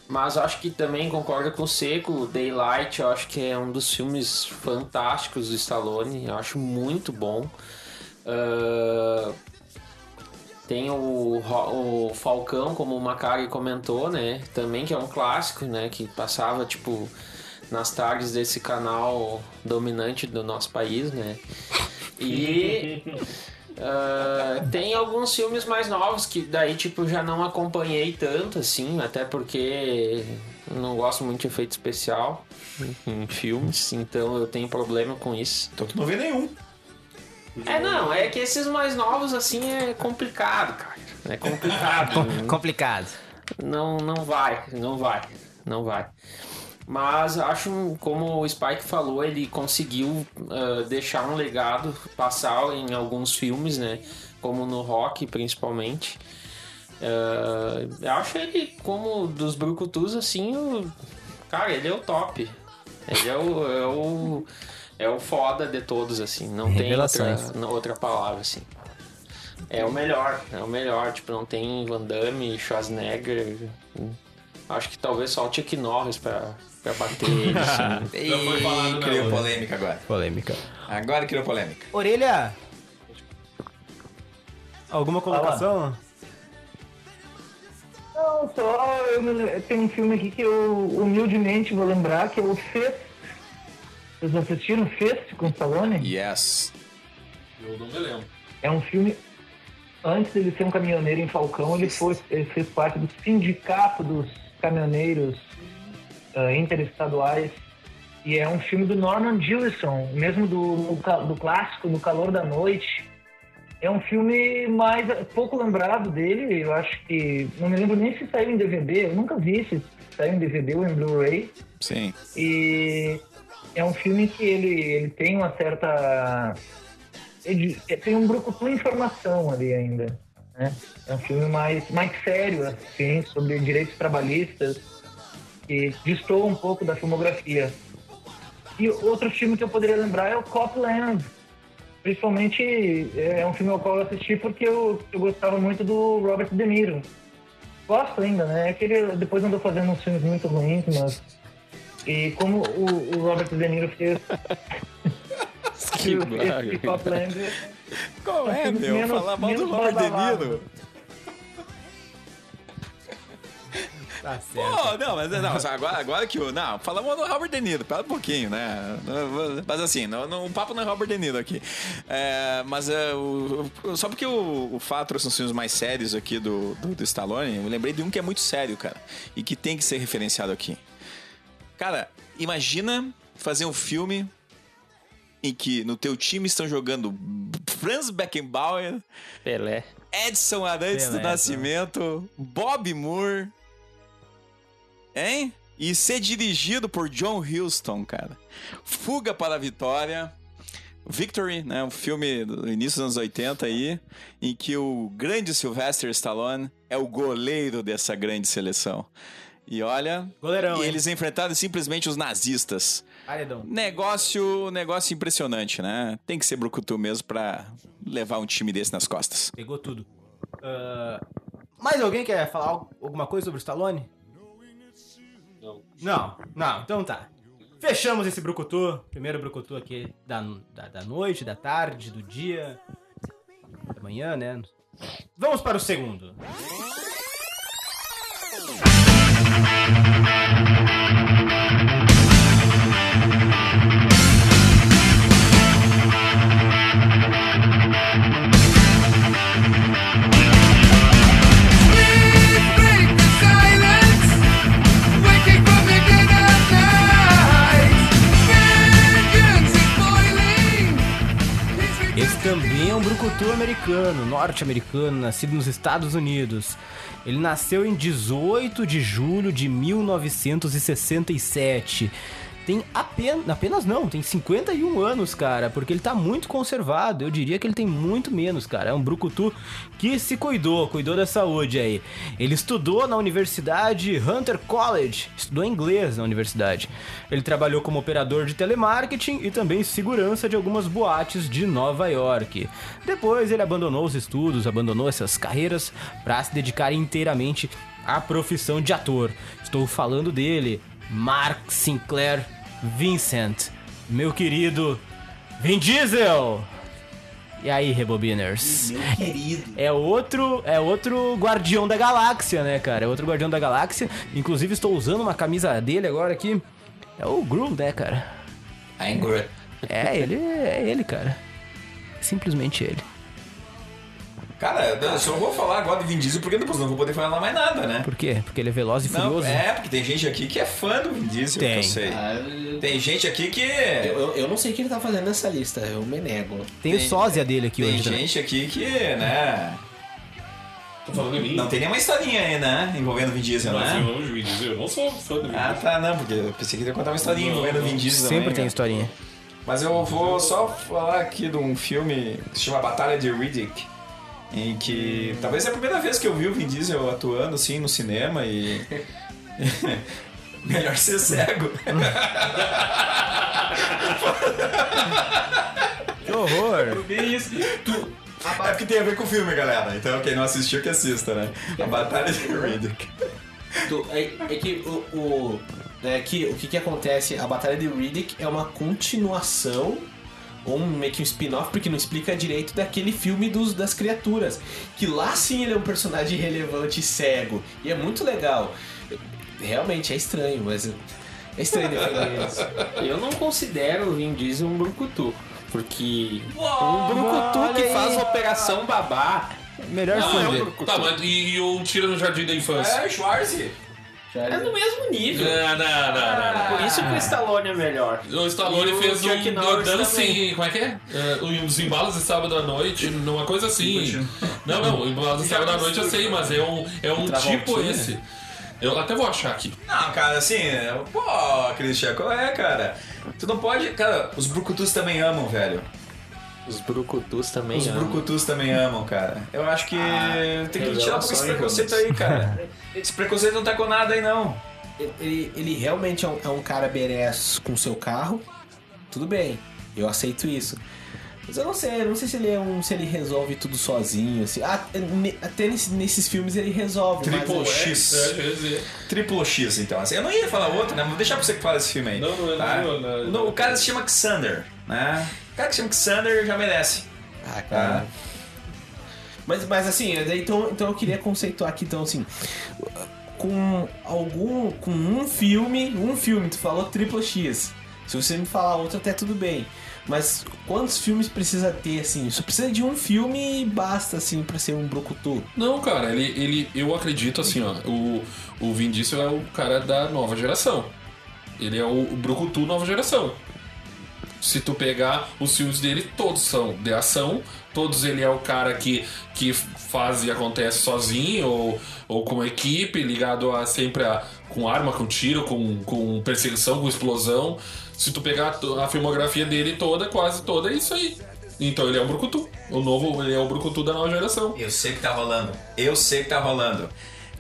Mas acho que também concordo com o Seco, Daylight, eu acho que é um dos filmes fantásticos do Stallone, eu acho muito bom. Ah, tem o, o Falcão, como o Macari comentou, né? Também que é um clássico, né? Que passava, tipo, nas tardes desse canal dominante do nosso país, né? E ah, tem alguns filmes mais novos que daí, tipo, já não acompanhei tanto, assim, até porque não gosto muito de efeito especial em filmes, então eu tenho problema com isso. Então tu não vê nenhum. É, não, é que esses mais novos, assim, é complicado, cara. É complicado. Com- complicado. não, não vai, não vai, não vai. Mas acho, como o Spike falou, ele conseguiu ah, deixar um legado, passar em alguns filmes, né? Como no rock, principalmente. Eu acho ele, como dos Brucutus, assim, o... cara, ele é o top. Ele é o, é o, é o foda de todos, assim. Não tem outra, não- outra palavra, assim. É o melhor, é o melhor. Tipo, não tem Van Damme, Schwarzenegger. Acho que talvez só o Chuck Norris pra, pra bater ele, assim. Ih, criou polêmica agora. Polêmica. Agora criou polêmica. Orelha! Alguma colocação? Não, só eu me tem um filme aqui que eu humildemente vou lembrar, que é o Fist. Vocês assistiram Fist com Stallone? Yes. Eu não me lembro. É um filme. Antes dele ser um caminhoneiro em Falcão, ele, foi, ele fez parte do sindicato dos caminhoneiros ah, interestaduais. E é um filme do Norman Jewison, mesmo do, do clássico No Calor da Noite. É um filme mais pouco lembrado dele. Eu acho que. Não me lembro nem se saiu em DVD. Eu nunca vi se saiu em DVD ou em Blu-ray. Sim. E é um filme que ele, ele tem uma certa. ele- tem um brucutu informação ali ainda. Né? É um filme mais, mais sério, assim, sobre direitos trabalhistas, que distou um pouco da filmografia. E outro filme que eu poderia lembrar é o Copland. Principalmente é um filme ao qual eu assisti porque eu, eu gostava muito do Robert De Niro. Gosto ainda, né? É que ele depois andou fazendo uns filmes muito ruins, mas e como o, o Robert De Niro fez. Que esse bagulho. Copland. Qual é, Menos- meu? Falar mal do menos Robert De. Niro. Tá certo. Pô, não, mas não, agora, agora que o. Não, falamos do Robert De Niro, pera um pouquinho, né? Mas assim, não, não, o papo não é Robert De Niro aqui. É, mas é, o, o- só porque o, o Fato são os filmes mais sérios aqui do, do, do Stallone, eu lembrei de um que é muito sério, cara. E que tem que ser referenciado aqui. Cara, imagina fazer um filme em que no teu time estão jogando Franz Beckenbauer, Pelé. Edson Arantes do Pelé, Nascimento, Bob Moore, hein? E ser dirigido por John Huston, cara. Fuga para a Vitória. Victory, né? Um filme do início dos anos 80 aí, em que o grande Sylvester Stallone é o goleiro dessa grande seleção. E olha, Goleirão, e hein? eles enfrentaram simplesmente os nazistas. Paredão. Negócio, negócio impressionante, né? Tem que ser brucutu mesmo pra levar um time desse nas costas. Pegou tudo. Ah, mais alguém quer falar al- alguma coisa sobre o Stallone? Não. Não, não, então tá. Fechamos esse brucutu. Primeiro brucutu aqui da, da, da noite, da tarde, do dia, da manhã, né? Vamos para o segundo. Norte-americano, nascido nos Estados Unidos. Ele nasceu em 18 de julho de 1967. Tem apenas, apenas não, tem 51 anos, cara, porque ele tá muito conservado. Eu diria que ele tem muito menos, cara. É um brucutu que se cuidou, cuidou da saúde aí. Ele estudou na Universidade Hunter College, estudou inglês na universidade. Ele trabalhou como operador de telemarketing e também segurança de algumas boates de Nova York. Depois ele abandonou os estudos, abandonou essas carreiras para se dedicar inteiramente à profissão de ator. Estou falando dele, Mark Sinclair Vincent, meu querido Vin Diesel. E aí, Rebobiners? Meu querido. É outro, é outro guardião da galáxia, né, cara? É outro guardião da galáxia. Inclusive, estou usando uma camisa dele agora aqui. É o Gru, né, cara? I'm good. É, ele é ele, cara. Simplesmente ele. Cara, eu só vou falar agora de Vin Diesel porque depois não vou poder falar mais nada, né? Por quê? Porque ele é veloz e Não, furioso. é, porque tem gente aqui que é fã do Vin Diesel, Tem. que eu sei. Tem gente aqui que. Eu, eu, eu não sei o que ele tá fazendo nessa lista, eu me nego. Tem o Tem- sósia dele aqui Tem hoje. também. gente aqui que, né? Tô falando em mim? Não tem nenhuma historinha aí, né? Envolvendo o Vin Diesel, Não, né? eu, eu, eu, eu não sou fã do Vin Ah, Diesel. tá, não, porque eu pensei que ia contar uma historinha Não, envolvendo o. Vin Diesel Sempre também, tem né? historinha. Mas eu vou só falar aqui de um filme que se chama Batalha de Riddick. Em que talvez é a primeira vez que eu vi o Vin Diesel atuando assim no cinema e. Melhor ser cego. Que horror! É porque tem a ver com o filme, galera. Então quem não assistiu que assista, né? A Batalha de Riddick. Tu- é, é que o, o- é que o que, que acontece? A Batalha de Riddick é uma continuação ou um, meio que um spin-off, porque não explica direito daquele filme dos, das criaturas. Que lá sim ele é um personagem relevante e cego. E é muito legal. Realmente é estranho, mas é estranho defender isso. Eu não considero o Vin Diesel um brucutu. Porque Uau, um brucutu que aí. faz Operação Babá. Melhor Não, filme é um. Tá, mas e, e o Tira no Jardim da Infância? É, Schwarze. É no mesmo nível. Não, não, não, não, não. Por isso que o Stallone é melhor. O Stallone o fez Chuck um Norris Dancing. Como é que é? Uh, os embalos de sábado à noite, numa coisa assim. Não, não, o embalos de sábado à noite eu sei, mas é um, é um tipo esse. Eu até vou achar aqui. Não, cara, assim, pô, Christian, qual é, cara? Tu não pode. Cara, os brucutus também amam, velho. Os brucutus também Os amam. brucutus também amam, cara. Eu acho que tem que tirar um pouco esse preconceito aí, cara. Esse preconceito não tá com nada aí, não. Ele, ele realmente é um, é um cara berés com seu carro. Tudo bem, eu aceito isso. Mas eu não sei, eu não sei se ele é um. se ele resolve tudo sozinho, assim. Ah, até nesse- nesses filmes ele resolve. mas Triple eu- X. É, quer dizer. Triplo X, então. Assim, eu não ia falar outro, né? Vou deixar pra você que fala esse filme aí. Não, não é- tá? não, não, não. No- O cara se chama Xander, né? Cara que chama Xander já merece. Ah, Tá? cara. Mas, mas assim, então, então eu queria conceituar aqui, então assim. Com algum. Com um filme. Um filme, tu falou triplo X. Se você me falar outro, até tudo bem. Mas quantos filmes precisa ter, assim? Só precisa de um filme e basta, assim, pra ser um Brocutu. Não, cara, ele, ele, eu acredito assim, ó. O, o Vin Diesel é o cara da nova geração. Ele é o, o Brucutu nova geração. Se tu pegar os filmes dele, todos são de ação. Todos ele é o cara que, que faz e acontece sozinho ou, ou com equipe, ligado a sempre a, com arma, com tiro, com, com perseguição, com explosão. Se tu pegar a filmografia dele toda, quase toda, é isso aí. Então ele é o Brucutu. O novo, ele é o Brucutu da nova geração. Eu sei que tá rolando. Eu sei que tá rolando.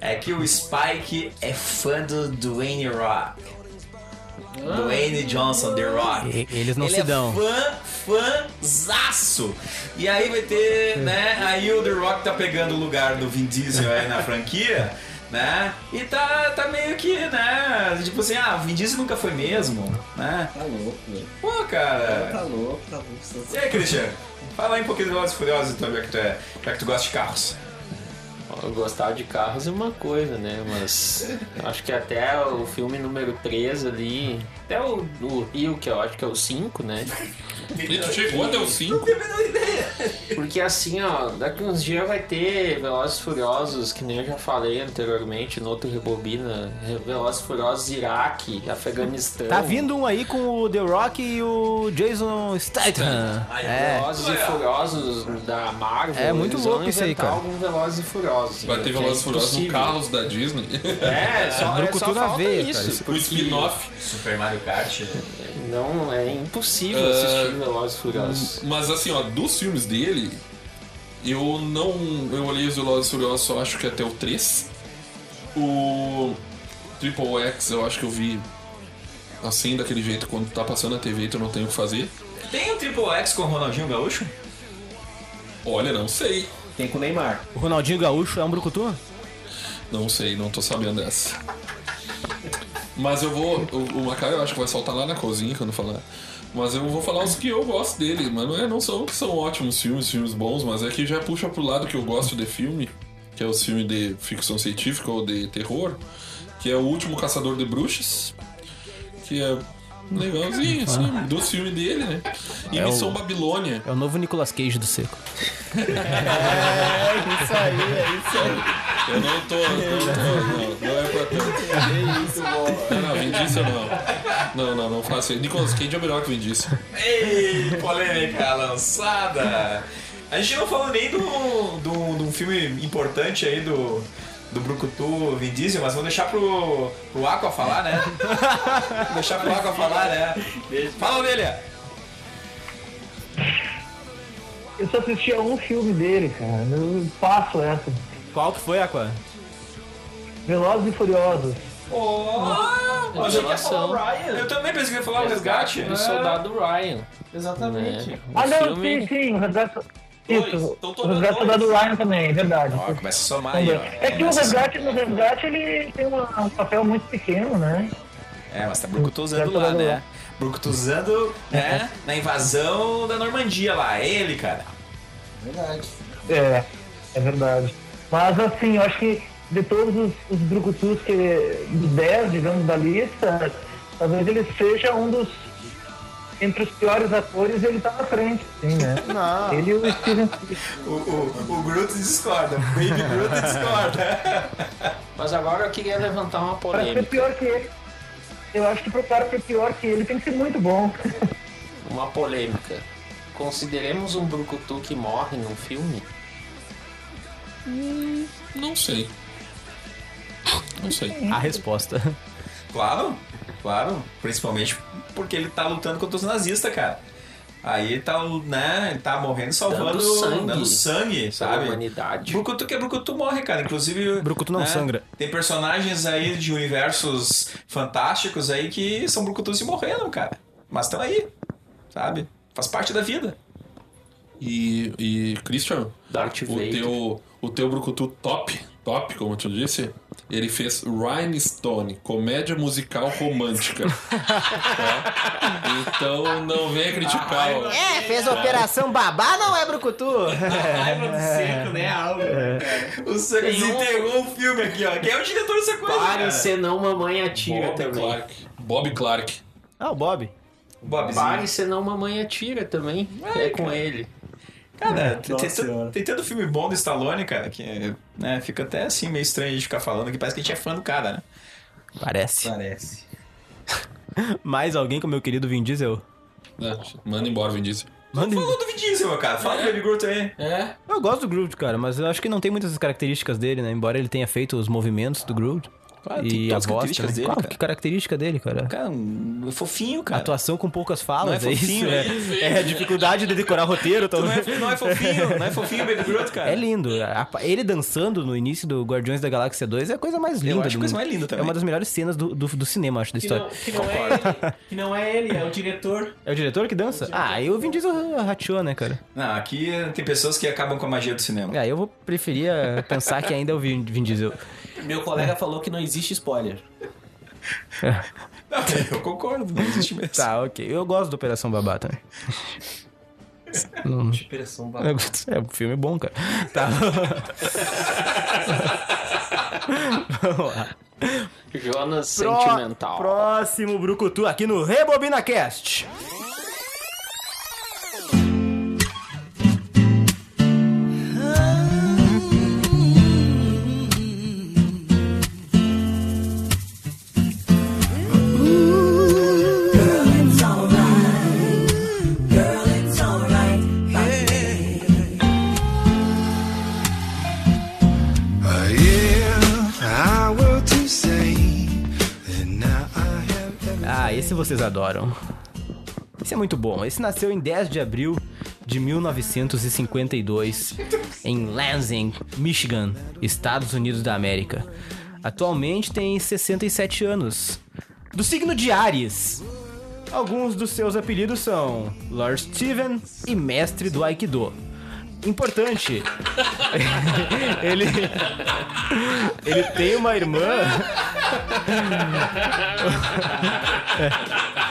É que o Spike é fã do Dwayne Rock. Dwayne Johnson, The Rock. E- eles não Ele se é dão. fã, fãzaço. E aí vai ter, né? Aí o The Rock tá pegando o lugar do Vin Diesel aí na franquia, né? E tá, tá meio que, né? Tipo assim, ah, o Vin Diesel nunca foi mesmo, né? Tá louco, velho. Pô, cara. Tá louco, tá louco. E aí, Christian? Fala aí um pouquinho do Velozes Furiosos, então, já que tu, é, já que tu gosta de carros. Gostar de carros é uma coisa, né? Mas acho que até o filme número 3 ali, até o, o Rio, que eu acho que é o 5, né? Tu chegou até o 5? Porque assim, ó, daqui uns dias vai ter Velozes e Furiosos, que nem eu já falei anteriormente no outro Rebobina, Velozes e Furiosos Iraque, Afeganistão. Tá vindo um aí com o The Rock e o Jason Statham. É. Velozes e Furiosos da Marvel. É muito louco isso aí, cara. algum Velozes e Furiosos. Vai ter é Velozes e Furiosos no. Carros da Disney. É, só, é, só falta veia, isso. cara. Isso- O spin-off. Super Mario Kart. Não, é impossível Ah, assistir Velozes e Furiosos. Mas assim, ó, dos filmes dele, eu não. Eu olhei os Velozes e Furiosos, só acho que até o 3. O Triple X, eu acho que eu vi assim, daquele jeito, quando tá passando na TV e tu não tem o que fazer. Tem o Triple X com o Ronaldinho Gaúcho? Olha, não sei. Tem com o Neymar. O Ronaldinho Gaúcho é um brucutu? Não sei, não tô sabendo dessa. Mas eu vou. O, o Macau eu acho que vai soltar lá na cozinha quando falar. Mas eu vou falar os que eu gosto dele. Mas não, é, não são que são ótimos filmes, filmes bons, mas é que já puxa pro lado que eu gosto de filme, que é os filmes de ficção científica ou de terror, que é o último Caçador de Bruxas, que é legalzinho, assim, dos filmes dele, né? E É Missão o- Babilônia. É o novo Nicolas Cage do Seco. É, isso aí, é isso aí. Eu não tô. Não, tô, não, não é pra tanto. É isso, bom. Não, não, Vin Diesel não. Não, não, não faça isso. Nicolas Cage é melhor que Vin Diesel. Ei, polêmica lançada! A gente não falou nem do, do, de um filme importante aí do, do Brucutu Vin Diesel, mas vamos deixar pro, pro Aqua falar, né? Vou deixar pro Aqua falar, né? Fala, Ovelha! Eu só assisti a um filme dele, cara. Eu passo essa. Qual que foi, Aqua? Velozes e Furiosos. Oh, achei que ia falar o. Ryan. Eu também pensei que ia falar o resgate. do soldado Ryan. Exatamente. né? Ah, O não, filme- sim, sim. O resgate, Isso, Então, o resgate do. Soldado Ryan também, é verdade. Ó, começa a somar aí, ó. É que o resgate, no resgate ele tem uma- um papel muito pequeno, né? É, mas tá brucutuzando tá lá, né? lá. Brucutuzando, né? Na invasão da Normandia lá. Ele, cara. Verdade. É, é verdade. Mas assim, eu acho que de todos os, os brucutus que dos 10, digamos, da lista, talvez ele seja um dos entre os piores atores, ele tá na frente, sim, né? Não. Ele e o Steven O, o, o Groot discorda. O Baby Groot discorda. Mas agora eu queria levantar uma Para ser polêmica. pior que ele. Eu acho que pro cara ser pior que ele tem que ser muito bom. Uma polêmica. Consideremos um brucutu que morre num filme? Não sei. Não sei. A resposta. Claro, claro. Principalmente porque ele tá lutando contra os nazistas, cara. Aí ele tá, né, ele tá morrendo salvando, Dando sangue. dando sangue, sabe? humanidade. Brucutu que é Brucutu morre, cara. Inclusive. Brucutu não né, sangra. Tem personagens aí de universos fantásticos aí que são Brucutus e morreram, cara. Mas estão aí, sabe? Faz parte da vida. E, e Christian, Darth o Vader. teu, o teu Brucutu top, top, como tu disse, ele fez Rhine Stone, comédia musical romântica. Tá? Então não venha criticar. ó. É, fez Operação Babá, não é Brucutu? Raiva do seco, né? Algo. O seco Tem um- desenterrou o filme aqui, ó. Quem é o diretor dessa coisa? Pare, cara? senão mamãe atira Bob também. Clark. Bob Clark. Ah, o Bob. Bobzinho. Pare, senão mamãe atira também. é com ele. Cara, tem, Nossa tem, tem tanto filme bom do Stallone, cara, que né, fica até assim meio estranho a gente ficar falando que parece que a gente é fã do cara, né? Parece. Parece. Mais alguém com o meu querido Vin Diesel? né? Manda embora, Vin Diesel. Manda Falou do Vin Diesel, cara. Fala do Baby Groot aí. É? Eu gosto do Groot, cara, mas eu acho que não tem muitas características dele, né? Embora ele tenha feito os movimentos do Groot. Claro, e a voz características também. dele, Qual cara. que característica dele, cara? Cara, um fofinho, cara. Atuação com poucas falas, Não é é, isso? fofinho, É, é a dificuldade de decorar roteiro. Tu não é, talvez. não é fofinho, não é fofinho o Baby Groot, cara. É lindo. Ele dançando no início do Guardiões da Galáxia 2 é a coisa mais linda acho do a coisa mais linda também. É uma das melhores cenas do, do, do cinema, acho, da Que história. não, que, não é ele, que não é ele, é o diretor. É o diretor que dança? Ah, aí o Vin Diesel rateou, né, cara? Não, aqui tem pessoas que acabam com a magia do cinema. Ah, eu vou preferir pensar que ainda é o Vin Diesel. Meu colega falou que não existe spoiler. Não, eu concordo, não existe mesmo. Tá, ok. Eu gosto do Operação Babá também. Não- Operação É um filme bom, cara. Tá. Vamos lá. Jonas Pró- Sentimental. Próximo Brucutu aqui no Rebobina Cast. Adoram. Esse é muito bom. Esse nasceu em 10 de abril de 1952 em Lansing, Michigan, Estados Unidos da América. Atualmente tem 67 anos. Do signo de Ares. Alguns dos seus apelidos são Lord Steven e Mestre do Aikido. Importante. ele ele tem uma irmã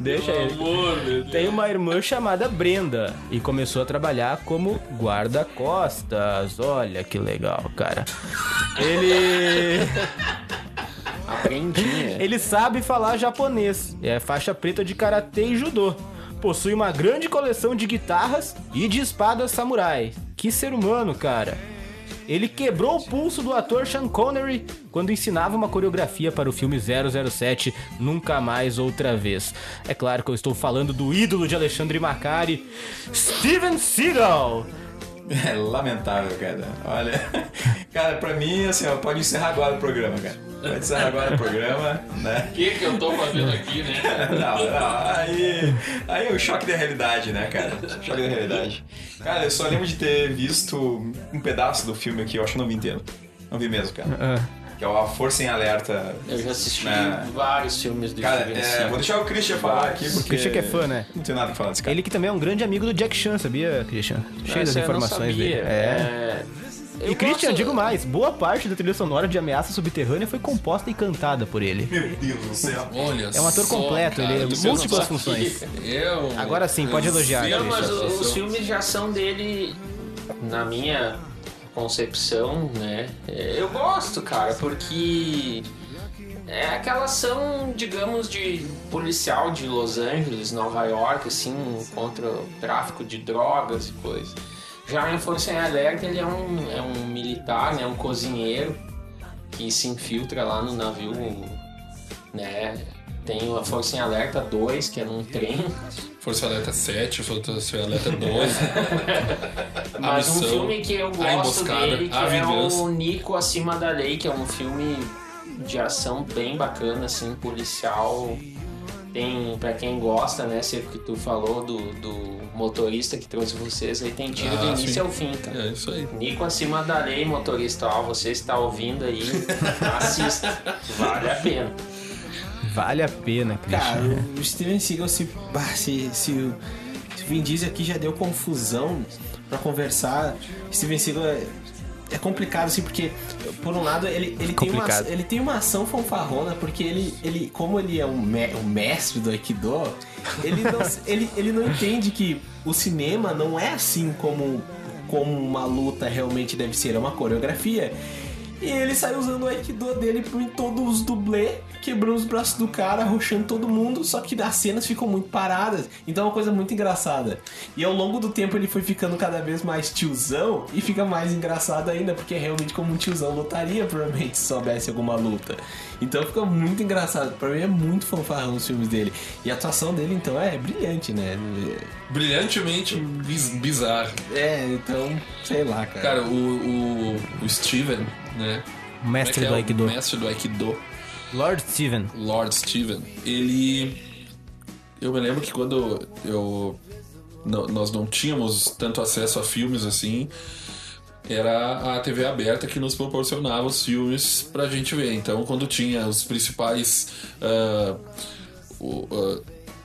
Deixa ele. Tem uma irmã chamada Brenda e começou a trabalhar como guarda-costas. Olha que legal, cara. Ele Aprendinha. ele sabe falar japonês. É faixa preta de karatê e judô. Possui uma grande coleção de guitarras e de espadas samurai. Que ser humano, cara. Ele quebrou o pulso do ator Sean Connery quando ensinava uma coreografia para o filme 007 Nunca Mais Outra Vez. É claro que eu estou falando do ídolo de Alexandre Macari, Steven Seagal. É lamentável, cara. Olha, cara, pra mim, assim, ó, pode encerrar agora o programa, cara. Pode encerrar agora o programa, né? O que, que eu tô fazendo aqui, né? Não, não, aí, aí é o choque da realidade, né, cara? Choque da realidade. Cara, eu só lembro de ter visto um pedaço do filme aqui, eu acho que não vi inteiro. Não vi mesmo, cara. Ah, que é o A Força em Alerta. Eu já assisti né? vários filmes do Cara, Steven é, vou deixar o Christian falar aqui, porque... O Christian que é fã, né? Não tem nada pra falar desse cara. Ele que também é um grande amigo do Jack Chan, sabia, Christian? Cheio das eu informações sabia. dele. É. É, E Christian, gosto- digo mais, boa parte da trilha sonora de Ameaça Subterrânea foi composta e cantada por ele. Meu Deus do céu. Olha É um ator só, completo, cara, ele é pensa múltiplas funções. é um- Agora sim, pode elogiar, Não, mas os filmes de ação dele, na minha concepção, né? é, Eu gosto, cara, porque é aquela ação, digamos, de policial de Los Angeles, Nova York, assim, contra o tráfico de drogas e coisa. Já em Força em Alerta, ele é um, é um militar, né? Um cozinheiro que se infiltra lá no navio, né? Tem a Força em Alerta 2, que é num trem. Força Alerta 7, Força Alerta 12. A Mas um missão, filme que eu gosto dele, que é o Nico Acima da Lei, que é um filme de ação bem bacana, assim, policial. Tem, pra quem gosta, né, sei que tu falou do, do motorista que trouxe vocês, aí tem tiro do Ah, início sim. ao fim, cara. É isso aí. Nico Acima da Lei, motorista, ó, você está ouvindo aí, assista, vale a pena. Vale a pena, Christian. Cara, o Steven Seagal, se, se, se, o- se Vin Diesel aqui já deu confusão pra conversar, Steven Seagal é, é complicado, assim, porque, por um lado, ele, ele, tem, uma, ele tem uma ação fanfarrona, porque ele, ele como ele é um, me- um mestre do Aikido, ele não, ele, ele não entende que o cinema não é assim como, como uma luta realmente deve ser, é uma coreografia. E ele sai usando o Aikido dele em todos os dublê, quebrando os braços do cara, arrochando todo mundo, só que as cenas ficam muito paradas. Então é uma coisa muito engraçada. E ao longo do tempo ele foi ficando cada vez mais tiozão e fica mais engraçado ainda, porque é realmente como um tiozão lutaria, provavelmente, se soubesse alguma luta. Então fica muito engraçado. Pra mim é muito fanfarrão os filmes dele. E a atuação dele, então, é brilhante, né? Brilhantemente biz- bizarro. É, então, sei lá, cara. Cara, o, o, o Steven, né? O mestre Como do é é? Aikido. O mestre do Aikido. Lord Steven. Lord Steven, ele. Eu me lembro que quando eu. nós não tínhamos tanto acesso a filmes assim, era a TV aberta que nos proporcionava os filmes pra gente ver. Então, quando tinha os principais ah, o- ah,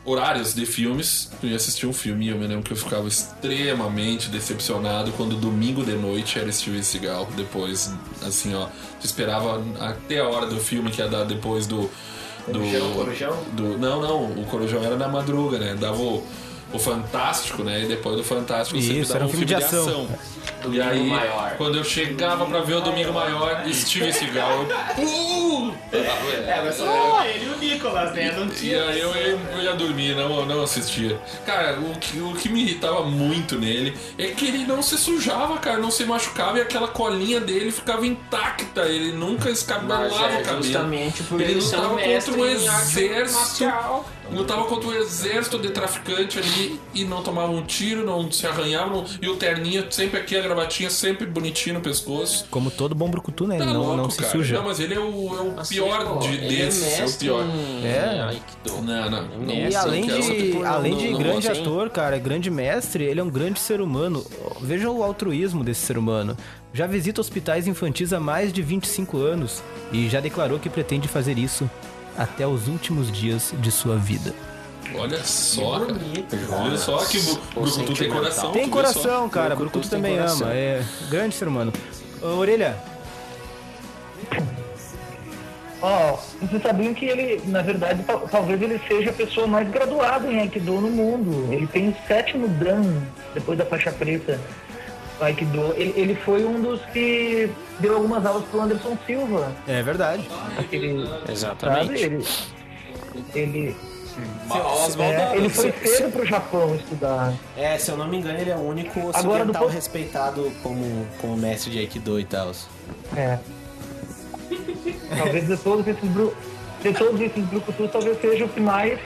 horários de filmes, tu ia assistir um filme. E eu me lembro que eu ficava extremamente decepcionado quando domingo de noite era Steven Seagal. Depois, assim, ó, esperava até a hora do filme que ia dar depois do. Do, Corujão? do não, não, o Corujão era na madruga, né? Dava o, o Fantástico, né? E depois do Fantástico sempre Isso, dava era um filme de ação. E aí, Maior. quando eu chegava pra ver o Domingo Maior, Steven Seagal, eu... Uh! É, mas só ele e o Nicolas, né? Não E aí eu, ia- eu ia dormir, não, não assistia. Cara, o que, o que me irritava muito nele é que ele não se sujava, cara, não se machucava e aquela colinha dele ficava intacta. Ele nunca Mas escabelava é o cabelo. justamente por Ele ele ser um lutava contra um exército. marcial. Lutava contra um exército de traficante ali e não tomava um tiro, não se arranhava. não- E o terninho sempre aqui, a gravatinha sempre bonitinho no pescoço. Como todo bom brucutu, né? Ele Tá não, louco, não se cara. suja. Não, mas ele é o, é o Assim, pior pô, de, desses. É, o pior. em É. Aikido. Não, não. não. E Mestre, além quero- de, além de não- não grande ator, cara, grande mestre, ele é um grande ser humano. Veja o altruísmo desse ser humano. Já visita hospitais infantis há mais de 25 anos e já declarou que pretende fazer isso até os últimos dias de sua vida. Olha só, cara. bonito, Olha só que Brucutu tem coração. Tem coração, cara. Brucutu também coração. ama. É grande ser humano. Ô, Orelha, Ó, vocês sabiam que ele, na verdade, tal- talvez ele seja a pessoa mais graduada em Aikido no mundo. Ele tem o sétimo Dan, depois da faixa preta Aikido. Ele, ele foi um dos que deu algumas aulas pro Anderson Silva. é verdade. Aquele, sabe? Exatamente. Ele, ele, Oswaldo é, ele foi se- cedo pro Japão estudar. É, se eu não me engano, ele é o único Agora, do respeitado como, como mestre de Aikido e tal. É. talvez de todos esses bru- de todos esses brucutus, talvez seja o que mais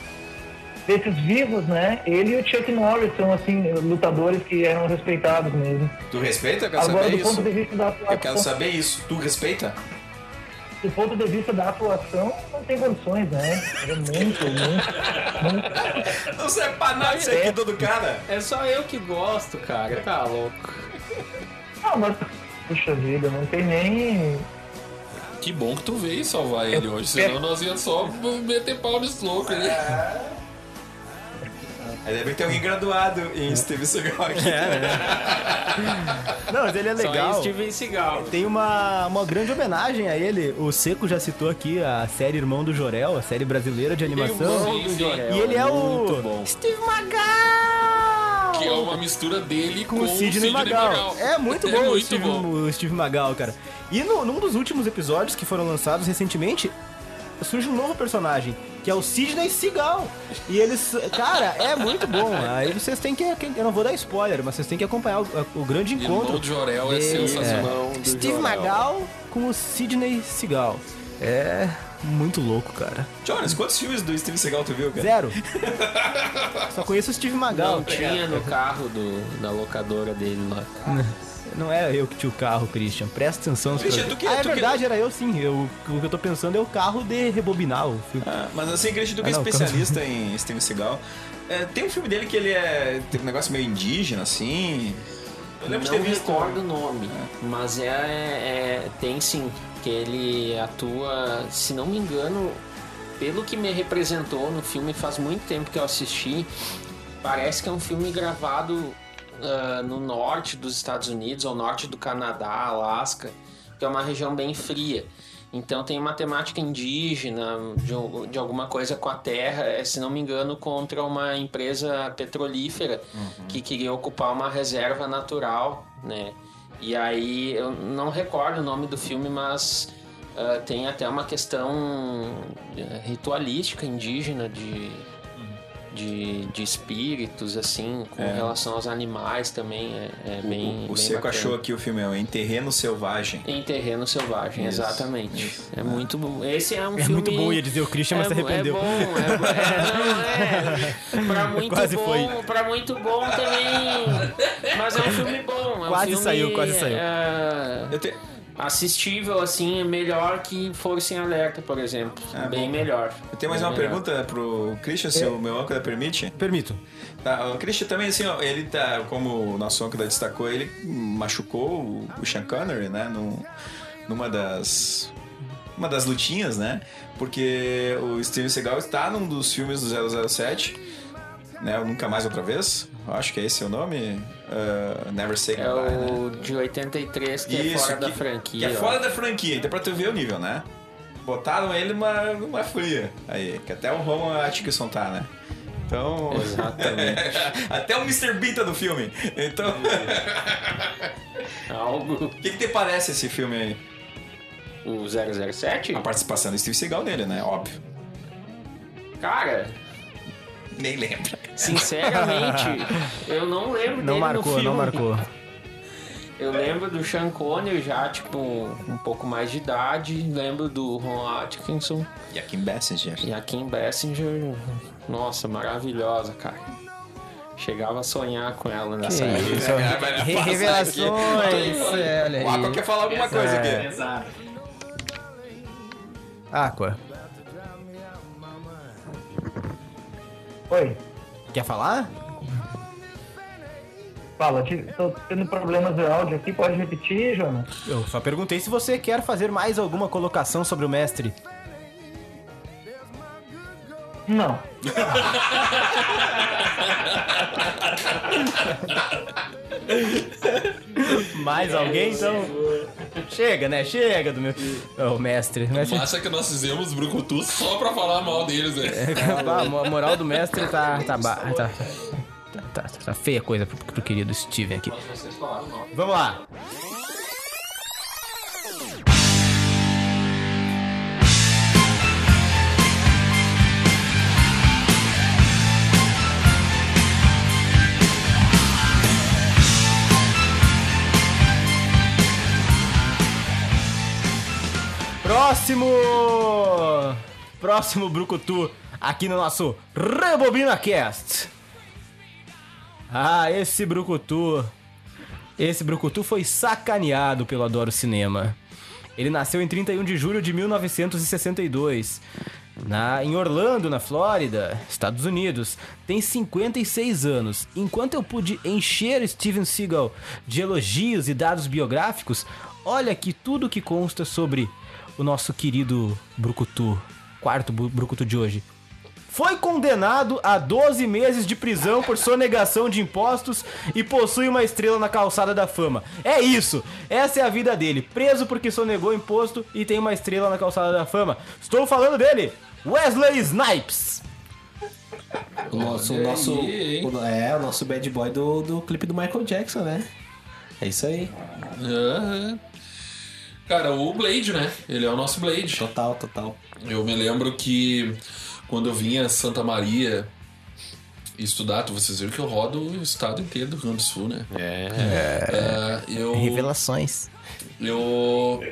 desses vivos, né? Ele e o Chuck Norris são assim lutadores que eram respeitados mesmo. Tu respeita? Eu quero Agora, saber do ponto isso. de vista da Eu quero atuação, saber isso. Tu respeita? do ponto de vista da atuação, não tem condições, né? É muito, muito, muito. Não serve pra nada isso aqui todo cara. É só eu que gosto, cara. Tá louco. Não, mas puxa vida, não tem nem que bom que tu veio salvar ele hoje, senão nós ia só meter pau nesse louco Aí deve ter alguém graduado em Steve Seagal aqui. Não, mas ele é Só legal. em Steven Seagal. Tem uma, uma grande homenagem a ele. O Seco já citou aqui a série Irmão do Jorel, a série brasileira de animação. Sim, sim. E ele é o bom. Steve Magal! Que é uma mistura dele com, com o Sidney Magal. É muito bom, o, muito Steve, bom. o Steve Magal, cara. E no, num dos últimos episódios que foram lançados recentemente, surge um novo personagem, que é o Sidney Seagal. E eles, cara, é muito bom. Aí vocês têm que, eu não vou dar spoiler, mas vocês têm que acompanhar o, o grande encontro. de Jorel é sensacional. do Steve. Magal com o Sidney Seagal. É muito louco, cara. Jonas, quantos filmes do Steve Seagal tu viu, cara? Zero. Só conheço o Steve Magal. Não tinha no carro do, da locadora dele lá. Não é eu que tinha o carro, Christian. Presta atenção. nos Christian, tu que- ah, é tu que- verdade, era eu sim. Eu, o que eu tô pensando é o carro de rebobinar o filme. Ah, mas assim, Christian, tu que é Ah, não, especialista em Steven Seagal. é, tem um filme dele que ele é. Tem um negócio meio indígena, assim. Eu lembro de não ter visto. recordo o nome, mas é, é- tem sim que ele atua, se não me engano, pelo que me representou no filme faz muito tempo que eu assisti, parece que é um filme gravado ah, no norte dos Estados Unidos, ao norte do Canadá, Alasca, que é uma região bem fria. Então tem uma temática indígena, de, de alguma coisa com a terra, é, se não me engano, contra uma empresa petrolífera que queria ocupar uma reserva natural, né? E aí eu não recordo o nome do filme, mas ah, tem até uma questão eh, ritualística indígena de, de, de espíritos, assim, com relação aos animais também. É, é bem. O bem Seco bacana. achou aqui o filme, é o Em Terreno Selvagem. Em Terreno Selvagem, Isso, exatamente. isso. É muito bom. Esse é um É filme. muito bom, ia dizer o Christian, mas é, se arrependeu. É bom, é, bo- é, não, é. Pra muito Quase bom, foi. pra muito bom também. Mas é um filme bom. É um Quase filme, saiu, quase saiu. é, Eu te- assistível, assim, é melhor que Força em Alerta, por exemplo. Ah, Bem bom. melhor. Eu tenho mais Bem uma melhor. pergunta pro Christian, se o meu âncora permite. Permito. Tá, o Christian também, assim, ó, ele tá, como o nosso âncora destacou, ele machucou o, o Sean Connery, né, num- numa das uma das lutinhas, né, porque o Steven Seagal está num dos filmes do 007, né, o Nunca Mais Outra Vez, eu acho que é esse o nome, uh, Never Say É Goodbye, né? o de 83, que é Isso, fora da que- franquia. Que é ó. fora da franquia, então pra tu ver o nível, né? Botaram ele numa, numa fria. Aí, que até o Roman Atkinson tá, né? Então. Exatamente. até o Mr. Bean tá no filme. Então. Algo. O que, que te parece esse filme aí? O 007? A participação do Steve Seagal nele, né? Óbvio. Cara, Nem lembra. sinceramente, eu não lembro Não dele no marcou, filme. não marcou. Eu lembro do Sean Connery já, tipo, um pouco mais de idade. Lembro do Ron Atkinson E a Kim Basinger. e a Kim Basinger. Nossa, maravilhosa, cara. Chegava a sonhar com ela nessa Que época. isso, re- revelações. é, olha O Aqua aí. quer falar alguma coisa aqui. Exato. Aqua, Oi, quer falar? fala, tô tendo problemas de áudio aqui, pode repetir, Jonas? Eu só perguntei se você quer fazer mais alguma colocação sobre o mestre. Não. Mais alguém, então? Chega, né? Chega do meu. Ô, mestre. mestre... Massa que nós fizemos Brucutu só pra falar mal deles, né? Ah, a moral do mestre tá. tá, ba- tá, tá, tá, tá feia a coisa pro, pro querido Steven aqui. Vamos lá. Próximo! Próximo Brucutu aqui no nosso Rebobina Cast. Ah, esse Brucutu. Esse Brucutu foi sacaneado pelo Adoro Cinema. Ele nasceu em 31 de julho de 1962. na, em Orlando, na Flórida, Estados Unidos. Tem 56 anos. Enquanto eu pude encher Steven Seagal de elogios e dados biográficos, olha aqui tudo que consta sobre o nosso querido Brucutu, quarto Brucutu de hoje. Foi condenado a 12 meses de prisão por sonegação de impostos e possui uma estrela na calçada da fama. É isso! Essa é a vida dele. Preso porque sonegou imposto e tem uma estrela na calçada da fama. Estou falando dele, Wesley Snipes. O nosso, o nosso, o- é, o nosso bad boy do, do clipe do Michael Jackson, né? É isso aí. Aham. Cara, o Blade, né? Ele é o nosso Blade. Total, total. Eu me lembro que quando eu vinha a Santa Maria estudar, tu- vocês viram que eu rodo o estado inteiro do Rio Grande do Sul, né? É. eu, Revelações. eu.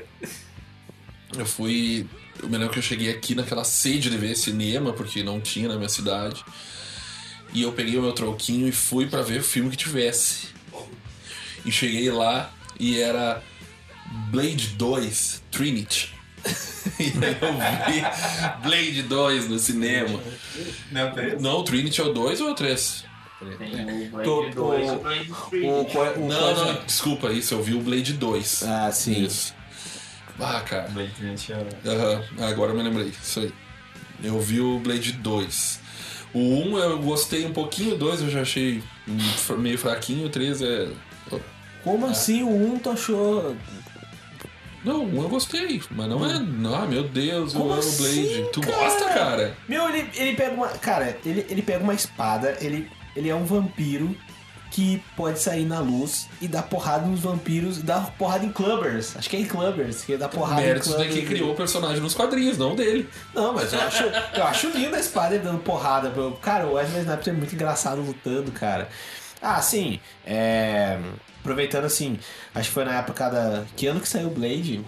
Eu fui. Eu me lembro que eu cheguei aqui naquela sede de ver cinema, porque não tinha na minha cidade. E eu peguei o meu troquinho e fui pra ver o filme que tivesse. E cheguei lá e era Blade 2 Trinity. e aí eu vi Blade 2 no cinema. Não, peraí. Não, o Trinity é o 2 ou é o 3? Tô- o, o, co- o Não, coisa- não, desculpa isso, eu vi o Blade 2. Ah, sim. Isso. Ah, cara. Blade Trinity é- Aham, agora eu me lembrei. Isso aí. Eu vi o Blade 2. O 1 eu gostei um pouquinho, o 2 eu já achei meio fraquinho, o 3 é. Como assim o 1 tu achou. Não, o 1 eu gostei, mas não é. Ah, meu Deus, Como eu amo assim, Blade. Tu cara? gosta, cara? Meu, ele, ele pega uma. Cara, ele, ele pega uma espada, ele, ele é um vampiro que pode sair na luz e dar porrada nos vampiros e dar porrada em clubbers. Acho que é em clubbers, que dá porrada em Méritos clubbers. daqui criou o personagem nos quadrinhos, não dele. Não, mas eu acho, eu acho lindo a espada ele dando porrada. Cara, o Wesley Snipes é muito engraçado lutando, cara. Ah, sim. É... Aproveitando assim, acho que foi na época da. Que ano que saiu o Blade?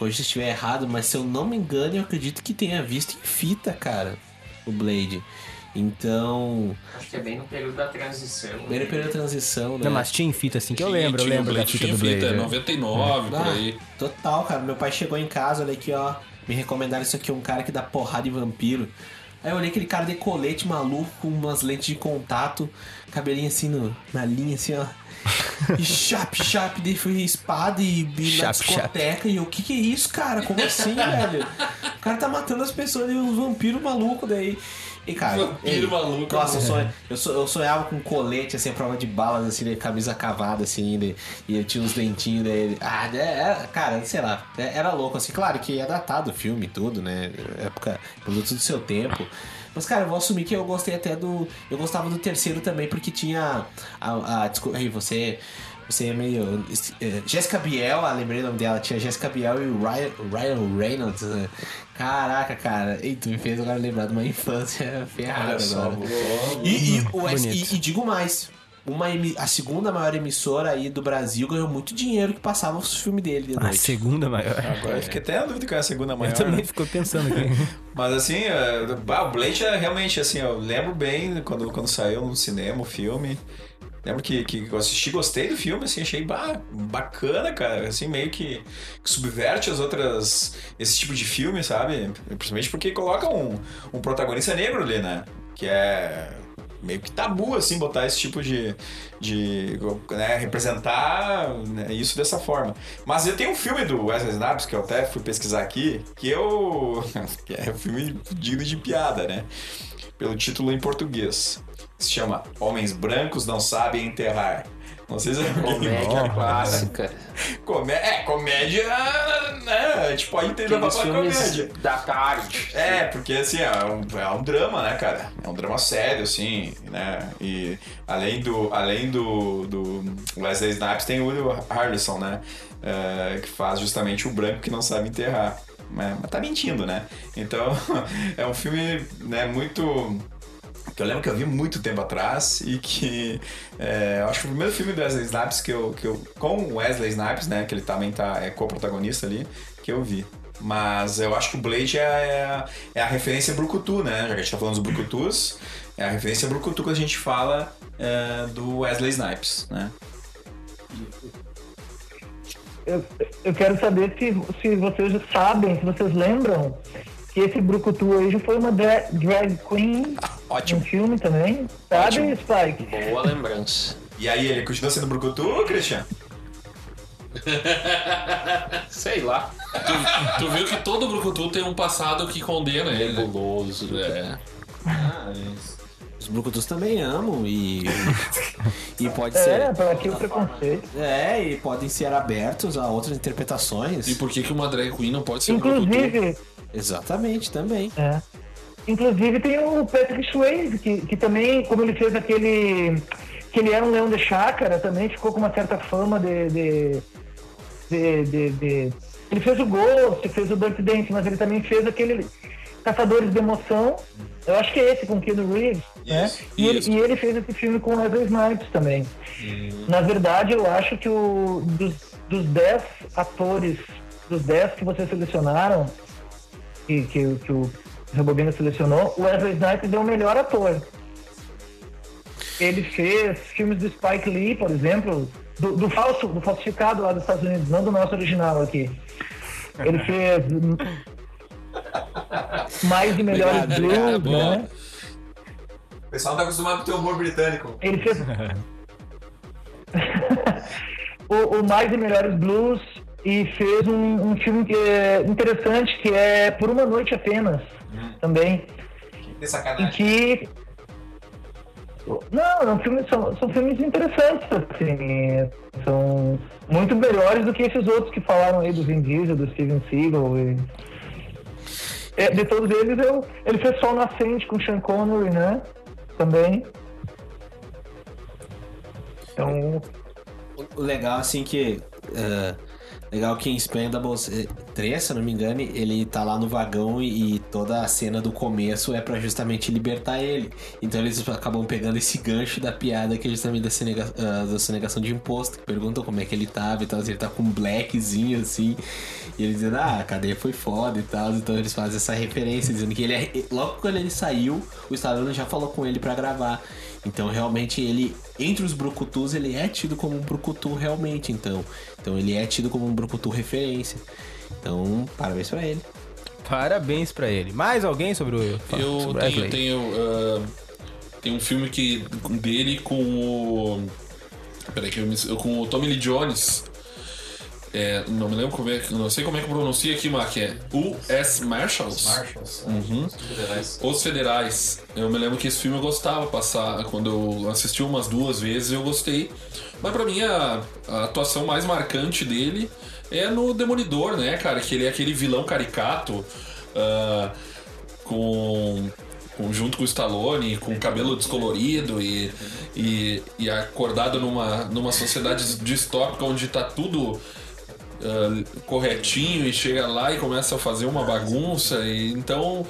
Hoje se estiver errado, mas se eu não me engano, eu acredito que tenha visto em fita, cara, o Blade. Então. Acho que é bem no período da transição. Bem no período da transição, né? Não, mas tinha em fita assim que eu lembro, eu lembro da Blade, fita tinha do Blade. fita, é. 99, por Ah, aí. Total, cara. Meu pai chegou em casa, olha aqui, ó. Me recomendaram isso aqui, um cara que dá porrada em vampiro. Aí eu olhei aquele cara de colete maluco com umas lentes de contato, cabelinho assim no, na linha, assim, ó. E chap, chap, daí foi espada e, e na Chap, discoteca. E eu, o que que é isso, cara? Como assim, velho? O cara tá matando as pessoas e os vampiros malucos daí. E, cara, maluco, Nossa, eu, né? sonho, eu, eu sonhava com colete, assim, a prova de balas, assim, de camisa cavada, assim, de- e ele tinha uns dentinhos dele. Ah, é, é, cara, sei lá, é- era louco, assim, claro que é datado o filme e tudo, né? Época, produto do seu tempo. Mas, cara, eu vou assumir que eu gostei até do. Eu gostava do terceiro também, porque tinha. A, a, desculpa, aí, você. Você é meio. é, Jessica Biel, ah, lembrei o nome dela, tinha Jessica Biel e o Ryan, Ryan Reynolds. né? Caraca, cara. Ei, tu me fez agora lembrar de uma infância ferrada Olha só, agora. E, e, o e- e digo mais. Uma, a segunda maior emissora aí do Brasil ganhou muito dinheiro que passava os filmes dele de A noite. segunda maior. Agora eu fiquei até na dúvida que é a segunda maior. Eu também né? fico pensando aqui. Mas assim, é, o Blade é realmente assim, eu lembro bem quando, quando saiu no cinema o filme. Lembro que, que eu assisti, gostei do filme, assim, achei bacana, cara. Assim, meio que, que subverte as outras. esse tipo de filme, sabe? Principalmente porque coloca um, um protagonista negro ali, né? Que é meio que tabu, assim, botar esse tipo de. de né, representar né, isso dessa forma. Mas eu tenho um filme do Wesley Snipes, que eu até fui pesquisar aqui, que eu. que é um filme digno de piada, né? Pelo título em português. Se chama Homens Brancos Não Sabem Enterrar. Não sei se é Comédia clássica. Comé é, comédia, né? A gente pode entender pra falar comédia. da tarde. É, porque assim, é um, é um drama, né, cara? É um drama sério, assim, né? E além do, além do, do Wesley Snipes, tem o Will Harrison, né? É, que faz justamente o branco que não sabe enterrar. Mas, mas tá mentindo, né? Então, é um filme né, muito que eu lembro que eu vi muito tempo atrás e que é, eu acho que o primeiro filme do Wesley Snipes que eu, que eu com o Wesley Snipes, né, que ele também tá é co-protagonista ali, que eu vi. Mas eu acho que o Blade é, é, é a referência Brucutu, né? Já que a gente tá falando dos Brucutus, é a referência Brucutu que a gente fala é, do Wesley Snipes, né? Eu, eu quero saber se, se vocês sabem, se vocês lembram que esse Brucutu aí já foi uma dra- drag queen Ótimo. no filme também. Sabe, Ótimo. Spike? Boa lembrança. E aí, ele continua sendo Brucutu, Christian? Sei lá. Tu, tu viu que todo Brucutu tem um passado que condena ele. né? Nebuloso. É. Os Brucutus também amam e. e pode É, ser. para aqui o preconceito. É, e podem ser abertos a outras interpretações. E por que, que uma drag queen não pode ser um Brucutu? Inclusive, Exatamente, também. é. Inclusive tem o Patrick Swayze, que, que também, como ele fez aquele. que ele era um leão de chácara, também ficou com uma certa fama de. de, de, de- de- ele fez o Ghost, fez o Dirty Dance, mas ele também fez aquele Caçadores de Emoção. Eu acho que é esse com Keanu Reeves, né? E ele, isso. e ele fez esse filme com Wesley Snipes também. Na verdade, eu acho que o, dos, dos 10 atores, dos 10 que vocês selecionaram, que, que, que o Rebobina selecionou, o Wesley Snipes é o melhor ator. Ele fez filmes do Spike Lee, por exemplo, do, do falso, do falsificado lá dos Estados Unidos, não do nosso original aqui. Ele fez mais e melhores Obrigado, blues, obrigado, né? O pessoal não tá acostumado com o teu humor britânico. Ele fez o, o mais e melhores blues e fez um, um filme que é interessante que é Por uma noite apenas também Que e sacanagem. que não, não filmes, são, são filmes interessantes, assim, são muito melhores do que esses outros que falaram aí do Vin Diesel, do Steven Seagal. E... É, de todos eles, eu, ele fez Sol Nascente com Sean Connery, né? Também. Então, O legal, assim, que. é, legal que em Expendables eh, 3, se eu não me engano, ele tá lá no vagão e, e toda a cena do começo é pra justamente libertar ele. Então eles acabam pegando esse gancho da piada que é justamente da, sonega, ah, da sonegação de imposto. Que perguntam como é que ele tava e tal. Ele tá com um blackzinho assim. E eles dizendo, ah, a cadeia foi foda e tal. Então eles fazem essa referência, dizendo que ele é. Logo quando ele saiu, o Stallone já falou com ele pra gravar. Então realmente ele, entre os brucutus, ele é tido como um brucutu realmente, então. Então ele é tido como um brucutu referência. Então, parabéns pra ele. Parabéns pra ele. Mais alguém sobre o Eu sobre tenho, tenho, ah, tem um filme que, dele com o. Peraí, que eu me, com o Tommy Lee Jones. É, não me lembro como é que. Não sei como é que pronuncia aqui, Mark. É U.S. Marshals. Marshalls. Uhum. Os Federais. Eu me lembro que esse filme eu gostava passar. Quando eu assisti umas duas vezes, eu gostei. Mas pra mim, a, a atuação mais marcante dele é no Demolidor, né, cara? Que ele é aquele vilão caricato. ah, com, junto com o Stallone, com cabelo descolorido e, e, e acordado numa, numa sociedade distópica onde tá tudo ah, corretinho e chega lá e começa a fazer uma bagunça. E, então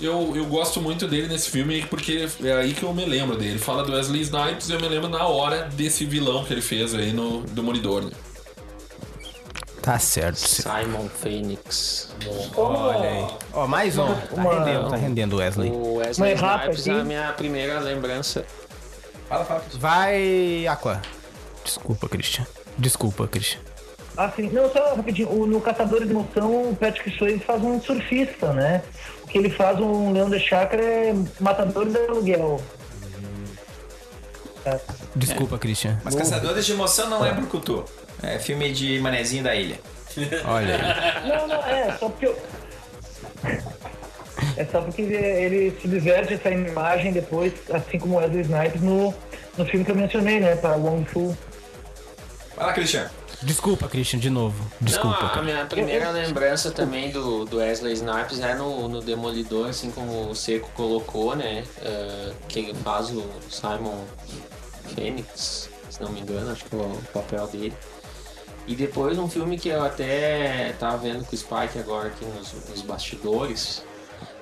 eu, eu gosto muito dele nesse filme porque é aí que eu me lembro dele. Fala do Wesley Snipes e eu me lembro na hora desse vilão que ele fez aí no Demolidor. Né? Tá certo. Simon Phoenix. Olha aí. Ó, mais um. Tá rendendo, tá rendendo o Wesley. O Wesley Snipes é a minha primeira lembrança. Fala, fala. Vai, Aqua. Desculpa, Christian. Desculpa, Christian. Assim, não, só rapidinho, o- no Caçadores de Emoção, o Patrick Swayze faz um surfista, né? O que ele faz um leão de chácara é matador de aluguel. Desculpa, Christian. Mas Caçadores de Emoção não é Brucutu. É filme de manezinho da ilha. Olha aí. Não, não, é, só porque eu... É só porque ele subverte essa imagem depois, assim como Wesley Snipes no, no filme que eu mencionei, né? Para Wong Fu. Vai lá, Christian. Desculpa, Christian, de novo. Desculpa. Não, a minha primeira lembrança também do, do Wesley Snipes é no, no Demolidor, assim como o Seco colocou, né? eh, que ele faz o Simon Phoenix, se não me engano, acho que é o papel dele. E depois um filme que eu até tava vendo com o Spike agora aqui nos, nos bastidores,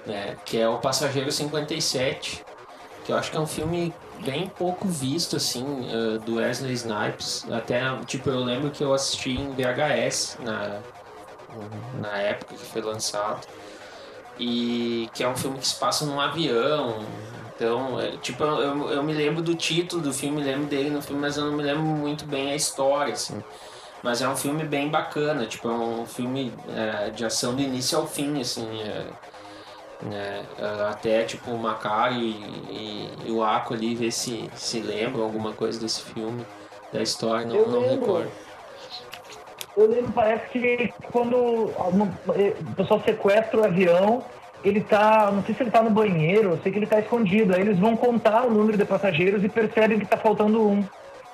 né? Que é o Passageiro 57, que eu acho que é um filme bem pouco visto, assim, eh, do Wesley Snipes. Até, tipo, eu lembro que eu assisti em VHS na, na época que foi lançado. E que é um filme que se passa num avião. Então, é, tipo, eu, eu- eu me lembro do título do filme, lembro dele no filme, mas eu não me lembro muito bem a história, assim. Mas é um filme bem bacana, tipo, é um filme é, de ação do início ao fim, assim. é. Né? Ah, Até tipo o Macari e, e o Aqua ali ver se se lembram alguma coisa desse filme, da história, não, Eu não recordo. Eu lembro, parece que quando o pessoal sequestra o avião, ele tá. Não sei se ele tá no banheiro, eu sei que ele tá escondido. Aí eles vão contar o número de passageiros e percebem que tá faltando um.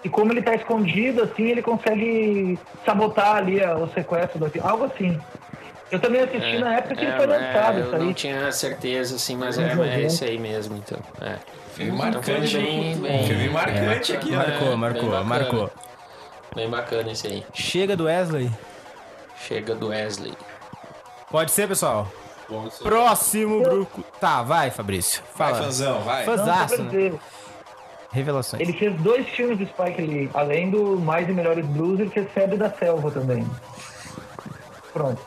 E como ele tá escondido, assim, ele consegue sabotar ali a- o sequestro do avião. Algo assim. Eu também assisti na época que ele foi lançado, é, eu não aí. tinha certeza, assim, mas é, é 90. esse aí mesmo, então. É. Filme Então foi marcante. bem- bem- Filme marcante aqui, né? Marcou, bem marcou, bacana. marcou. Bem bacana esse aí. Chega do Wesley. Chega do Wesley. Pode ser, pessoal? Próximo grupo. Tá, vai, Fabrício. Vai, Fala. Fanzão, vai. Só Fãzaço, pra né? Revelações. Ele fez dois filmes do Spike Lee. Além do Mais e Melhores Blues, ele fez Febre da Selva também. Pronto.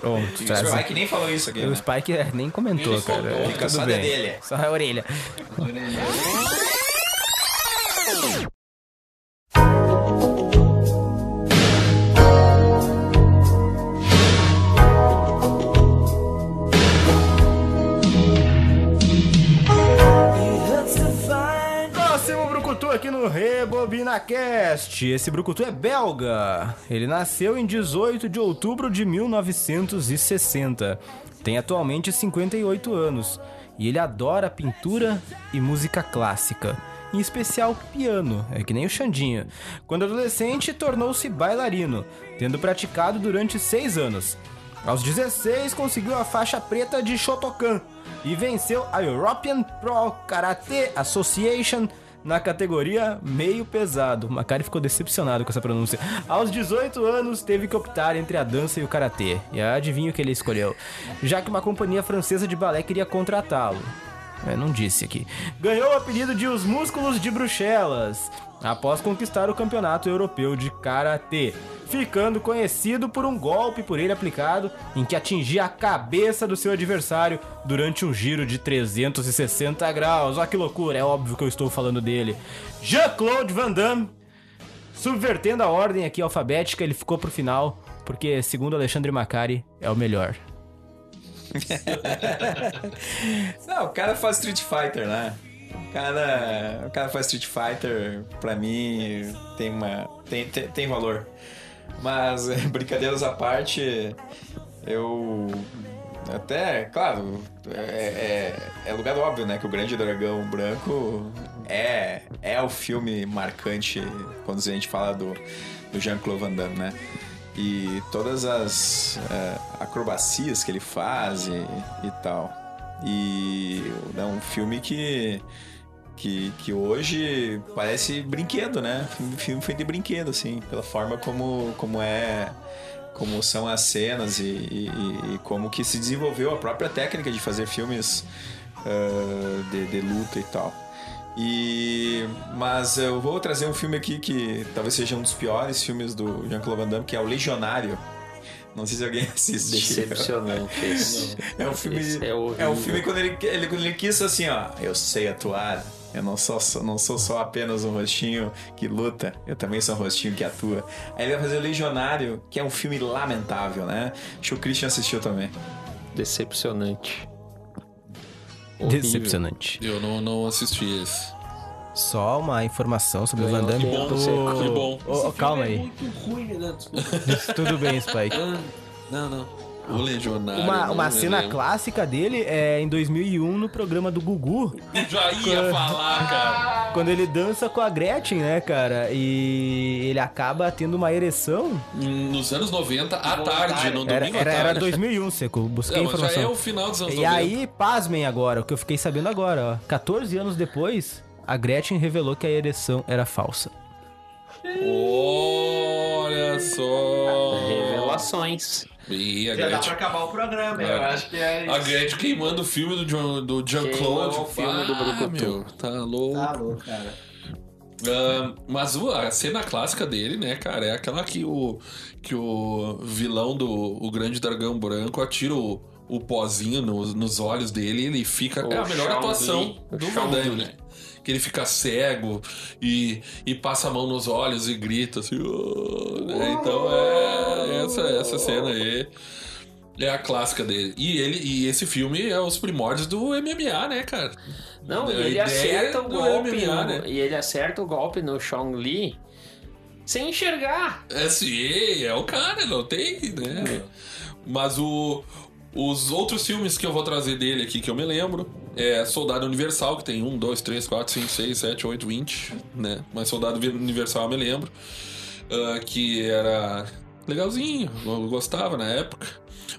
Pronto, O traz- Spike nem falou isso aqui, O né? Spike é, nem comentou, cara. Fica só bem. da dele. Só a orelha. Próximo aqui no RebobinaCast. Esse Brucutu é belga. Ele nasceu em 18 de outubro de 1960. Tem atualmente 58 anos. E ele adora pintura e música clássica. Em especial piano, é que nem o Xandinho. Quando adolescente, tornou-se bailarino, tendo praticado durante seis anos. Aos 16, conseguiu a faixa preta de Shotokan e venceu a European Pro Karate Association na categoria meio pesado. Macari ficou decepcionado com essa pronúncia. Aos 18 anos, teve que optar entre a dança e o karatê. E adivinha o que ele escolheu? Já que uma companhia francesa de balé queria contratá-lo. É, não disse aqui. Ganhou o apelido de Os Músculos de Bruxelas, após conquistar o Campeonato Europeu de Karatê, ficando conhecido por um golpe por ele aplicado em que atingia a cabeça do seu adversário durante um giro de 360 graus. Olha que loucura, é óbvio que eu estou falando dele. Jean-Claude Van Damme, subvertendo a ordem aqui alfabética, ele ficou pro final, porque, segundo Alexandre Macari, é o melhor. Não, o cara faz Street Fighter, né? O cara, o cara faz Street Fighter, pra mim, tem uma. tem, tem, tem valor. Mas, brincadeiras à parte, eu. Até, claro, é, é, é lugar óbvio, né? Que o Grande Dragão Branco é, é o filme marcante quando a gente fala do, do Jean-Claude Van Damme, né? E todas as é, acrobacias que ele faz e, e tal. E é um filme que, que, que hoje parece brinquedo, né? Filme, filme feito de brinquedo, assim, pela forma como, como é. Como são as cenas e, e- e- como que se desenvolveu a própria técnica de fazer filmes ah, de, de luta e tal. E mas eu vou trazer um filme aqui que talvez seja um dos piores filmes do Jean-Claude Van Damme, que é o Legionário. Não sei se alguém assistiu. Decepcionante esse. É um filme. Esse é É, um filme quando ele, ele, quando ele quis assim, ó. Eu sei atuar. Eu não sou, só- não sou só apenas um rostinho que luta, eu também sou um rostinho que atua. Aí ele vai fazer o Legionário, que é um filme lamentável, né? Acho que o Christian assistiu também. Decepcionante. Horrível. Decepcionante. Eu não, não assisti esse. Só uma informação sobre o Van Damme. Que bom, que bom. ô, calma aí. Muito ruim, né? Tudo bem, Spike. Não, não. O Legionário. Uma, não uma me cena lembro. clássica dele é em 2001 no programa do Gugu, Eu já ia falar, cara. quando ele dança com a Gretchen, né, cara? E ele acaba tendo uma ereção. Nos anos 90, à tarde, no Era, domingo era, à era tarde. 2001, Seco. Busquei É, mas já informação. é o final dos anos E 90. aí, pasmem agora, o que eu fiquei sabendo agora, ó. 14 anos depois, a Gretchen revelou que a ereção era falsa. Olha só. Revelações. E a Já dá Gretchen. pra acabar o programa, É. eu acho que é A isso. Gretchen queimando o filme do Jean- do Jean-Claude. Queimou o filme do Ah, Brucutu. meu, Tá louco. Tá louco, cara. Ah, mas o- a cena clássica dele, né, cara, é aquela que o, que o vilão do o Grande Dragão Branco atira o, o pozinho nos, nos olhos dele e ele fica. O é a melhor Shaun atuação Lee. O do Shaun Van Damme, né? Que ele fica cego e, e passa a mão nos olhos e grita assim. "Oh"? Então é essa, essa cena aí. É a clássica dele. E ele e esse filme é os primórdios do MMA, né, cara? Não, e ele acerta o golpe. MMA, no- né? E ele acerta o golpe no Chong Li sem enxergar. É sim, é o cara, não tem, né? Mas o, os outros filmes que eu vou trazer dele aqui que eu me lembro é Soldado Universal, que tem 1, 2, 3, 4, 5, 6, 7, 8, 20, né? Mas Soldado Universal eu me lembro. ah, que era legalzinho, eu gostava na época.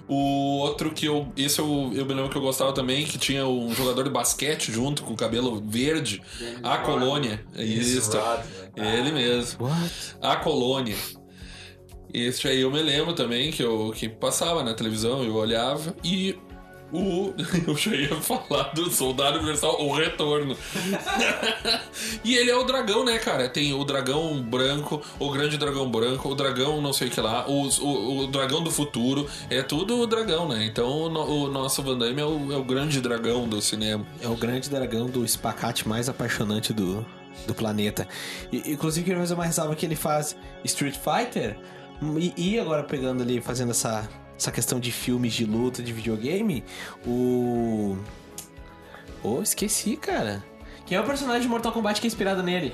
O outro que eu. Esse eu, eu me lembro que eu gostava também, que tinha um jogador de basquete junto com o cabelo verde. A Colônia. Isso. Ele mesmo. A Colônia. Esse aí eu me lembro também que eu que passava na televisão, eu olhava e o eu já ia falar do Soldado Universal, o Retorno. e ele é o dragão, né, cara? Tem o dragão branco, o grande dragão branco, o dragão não sei o que lá, os- o, o dragão do futuro, é tudo o dragão, né? Então o, o nosso Van Damme é o, é o grande dragão do cinema. É o grande dragão do espacate mais apaixonante do, do planeta. E, inclusive, queria fazer uma ressalva que ele faz Street Fighter. E, e agora pegando ali, fazendo essa, essa questão de filmes de luta, de videogame, o. Oh, esqueci, cara. Quem é o personagem de Mortal Kombat que é inspirado nele?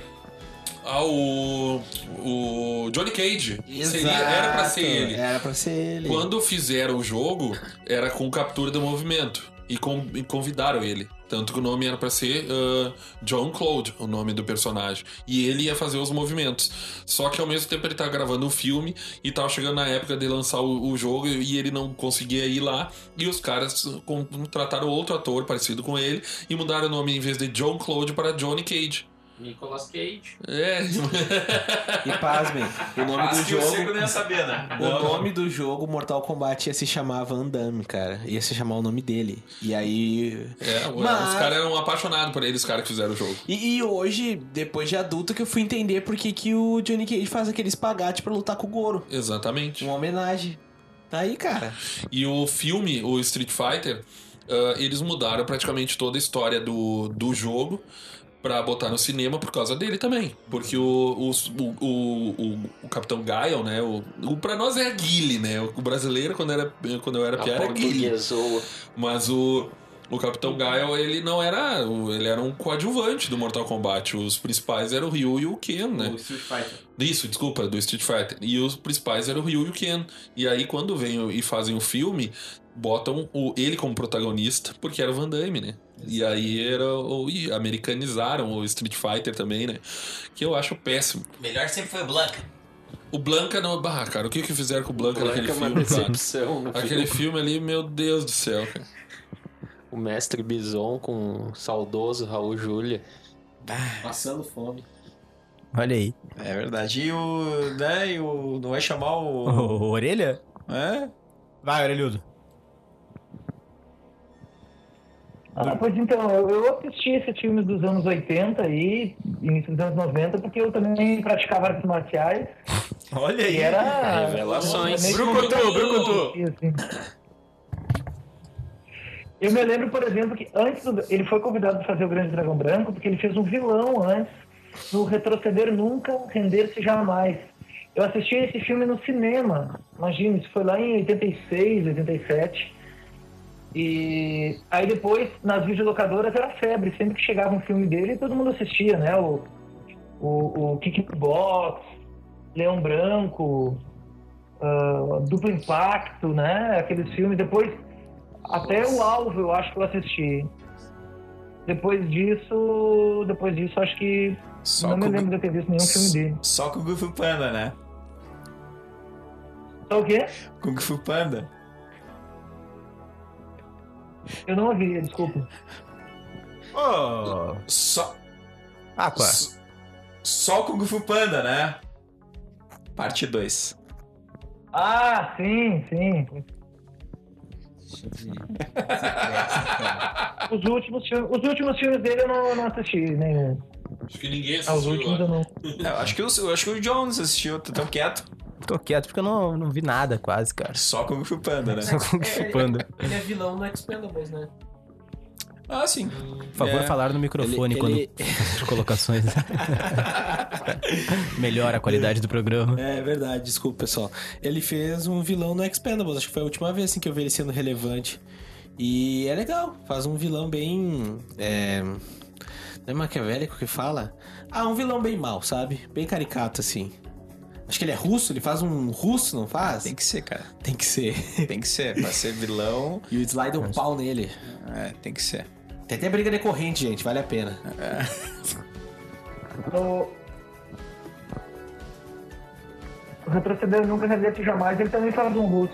Ah, o. O Johnny Cage. Seria, era pra ser ele. Era pra ser ele. Quando fizeram o jogo, era com captura do movimento. E, com- e convidaram ele. Tanto que o nome era pra ser ah, John Claude, o nome do personagem. E ele ia fazer os movimentos. Só que ao mesmo tempo ele tava gravando o filme e tava chegando na época de lançar o, o jogo e ele não conseguia ir lá. E os caras contrataram outro ator parecido com ele e mudaram o nome em vez de John Claude para Johnny Cage. Nicolas Cage. É. E pasmem, o nome Acho do que o jogo. Seco não ia saber, né? O nome do jogo Mortal Kombat ia se chamar Van Damme, cara. Ia se chamar o nome dele. E aí. É, Mas- os caras eram apaixonados por ele, os caras que fizeram o jogo. E, e hoje, depois de adulto, que eu fui entender por que, que o Johnny Cage faz aquele espagate pra lutar com o Goro. Exatamente. Uma homenagem. Tá aí, cara. E o filme, o Street Fighter, ah, eles mudaram praticamente toda a história do, do jogo pra botar no cinema por causa dele também. Porque o, o, o, o, o Capitão Gael, né? O, o, pra nós é a Guile, né? O brasileiro, quando, era, quando eu era piada, era Guile. Mas o, o Capitão Gael, ele não era. Ele era um coadjuvante do Mortal Kombat. Os principais eram o Ryu e o Ken, né? Street Fighter. Isso, desculpa, do Street Fighter. E os principais eram o Ryu e o Ken. E aí, quando vêm e fazem o filme, botam o, ele como protagonista, porque era o Van Damme, né? E aí era o. E americanizaram o Street Fighter também, né? Que eu acho péssimo. Melhor sempre foi o Blanca. O Blanca não. Bah, cara, o que que fizeram com o Blanca, Blanca naquele é filme, cara? decepção no Aquele filme. ali, meu Deus do céu, cara. O mestre Bison com o saudoso Raul Júlia. Passando fome. Olha aí. É verdade. E o. Né, e o. Não vai chamar o. O, orelha? É? Vai, orelhudo. Ah, pois então, eu, eu assisti esses filmes dos anos 80 e início dos anos 90, porque eu também praticava artes marciais. Olha aí. era. Revelações. Brucutu, brucutu. Assim. Eu me lembro, por exemplo, que antes do- ele foi convidado para fazer o Grande Dragão Branco, porque ele fez um vilão antes, no Retroceder Nunca, Render-se Jamais. Eu assisti esse filme no cinema, imagina, isso foi lá em 86, 87. E aí depois, nas videolocadoras, era febre. Sempre que chegava um filme dele, todo mundo assistia, né? O, o, o Kickbox, Leão Branco, ah, Duplo Impacto, né? Aqueles filmes. Depois, até o Alvo eu acho que eu assisti. Depois disso, depois disso, acho que Só não me com- lembro de ter visto nenhum filme dele. Só com o Kung Fu Panda, né? Só o quê? Kung Fu Panda. Eu não ouvi, desculpa. Ô, Só. Aqua. s- Só o Kung Fu Panda, né? Parte 2. Ah, sim, sim. Os últimos, filmes, os últimos filmes dele eu não, eu não assisti, nenhum. Acho que ninguém Ah, os assistiu. últimos eu não. Eu acho que, o- eu acho que o Jones assistiu, tá tão quieto. Tô quieto porque eu não, não vi nada quase, cara. Só Kung Fu Panda, né? Só Kung Fu Panda. Ele é vilão no Expendables, né? Ah, sim. Por favor, É. falar no microfone Ele- quando ele- as colocações. Melhora a qualidade do programa. É verdade, desculpa, pessoal. Ele fez um vilão no Expendables, acho que foi a última vez assim, que eu vi ele sendo relevante. E é legal, faz um vilão bem. É. Não é maquiavélico que fala? Ah, um vilão bem mal, sabe? Bem caricato, assim. Acho que ele é russo, ele faz um russo, não faz? Tem que ser, cara. Tem que ser. Tem que ser. Pra ser vilão, E o Sly deu um pau nele. é, tem que ser. Tem até briga decorrente, gente, vale a pena. No... O Retroceder Nunca Regrete Jamais, ele também fala de um russo.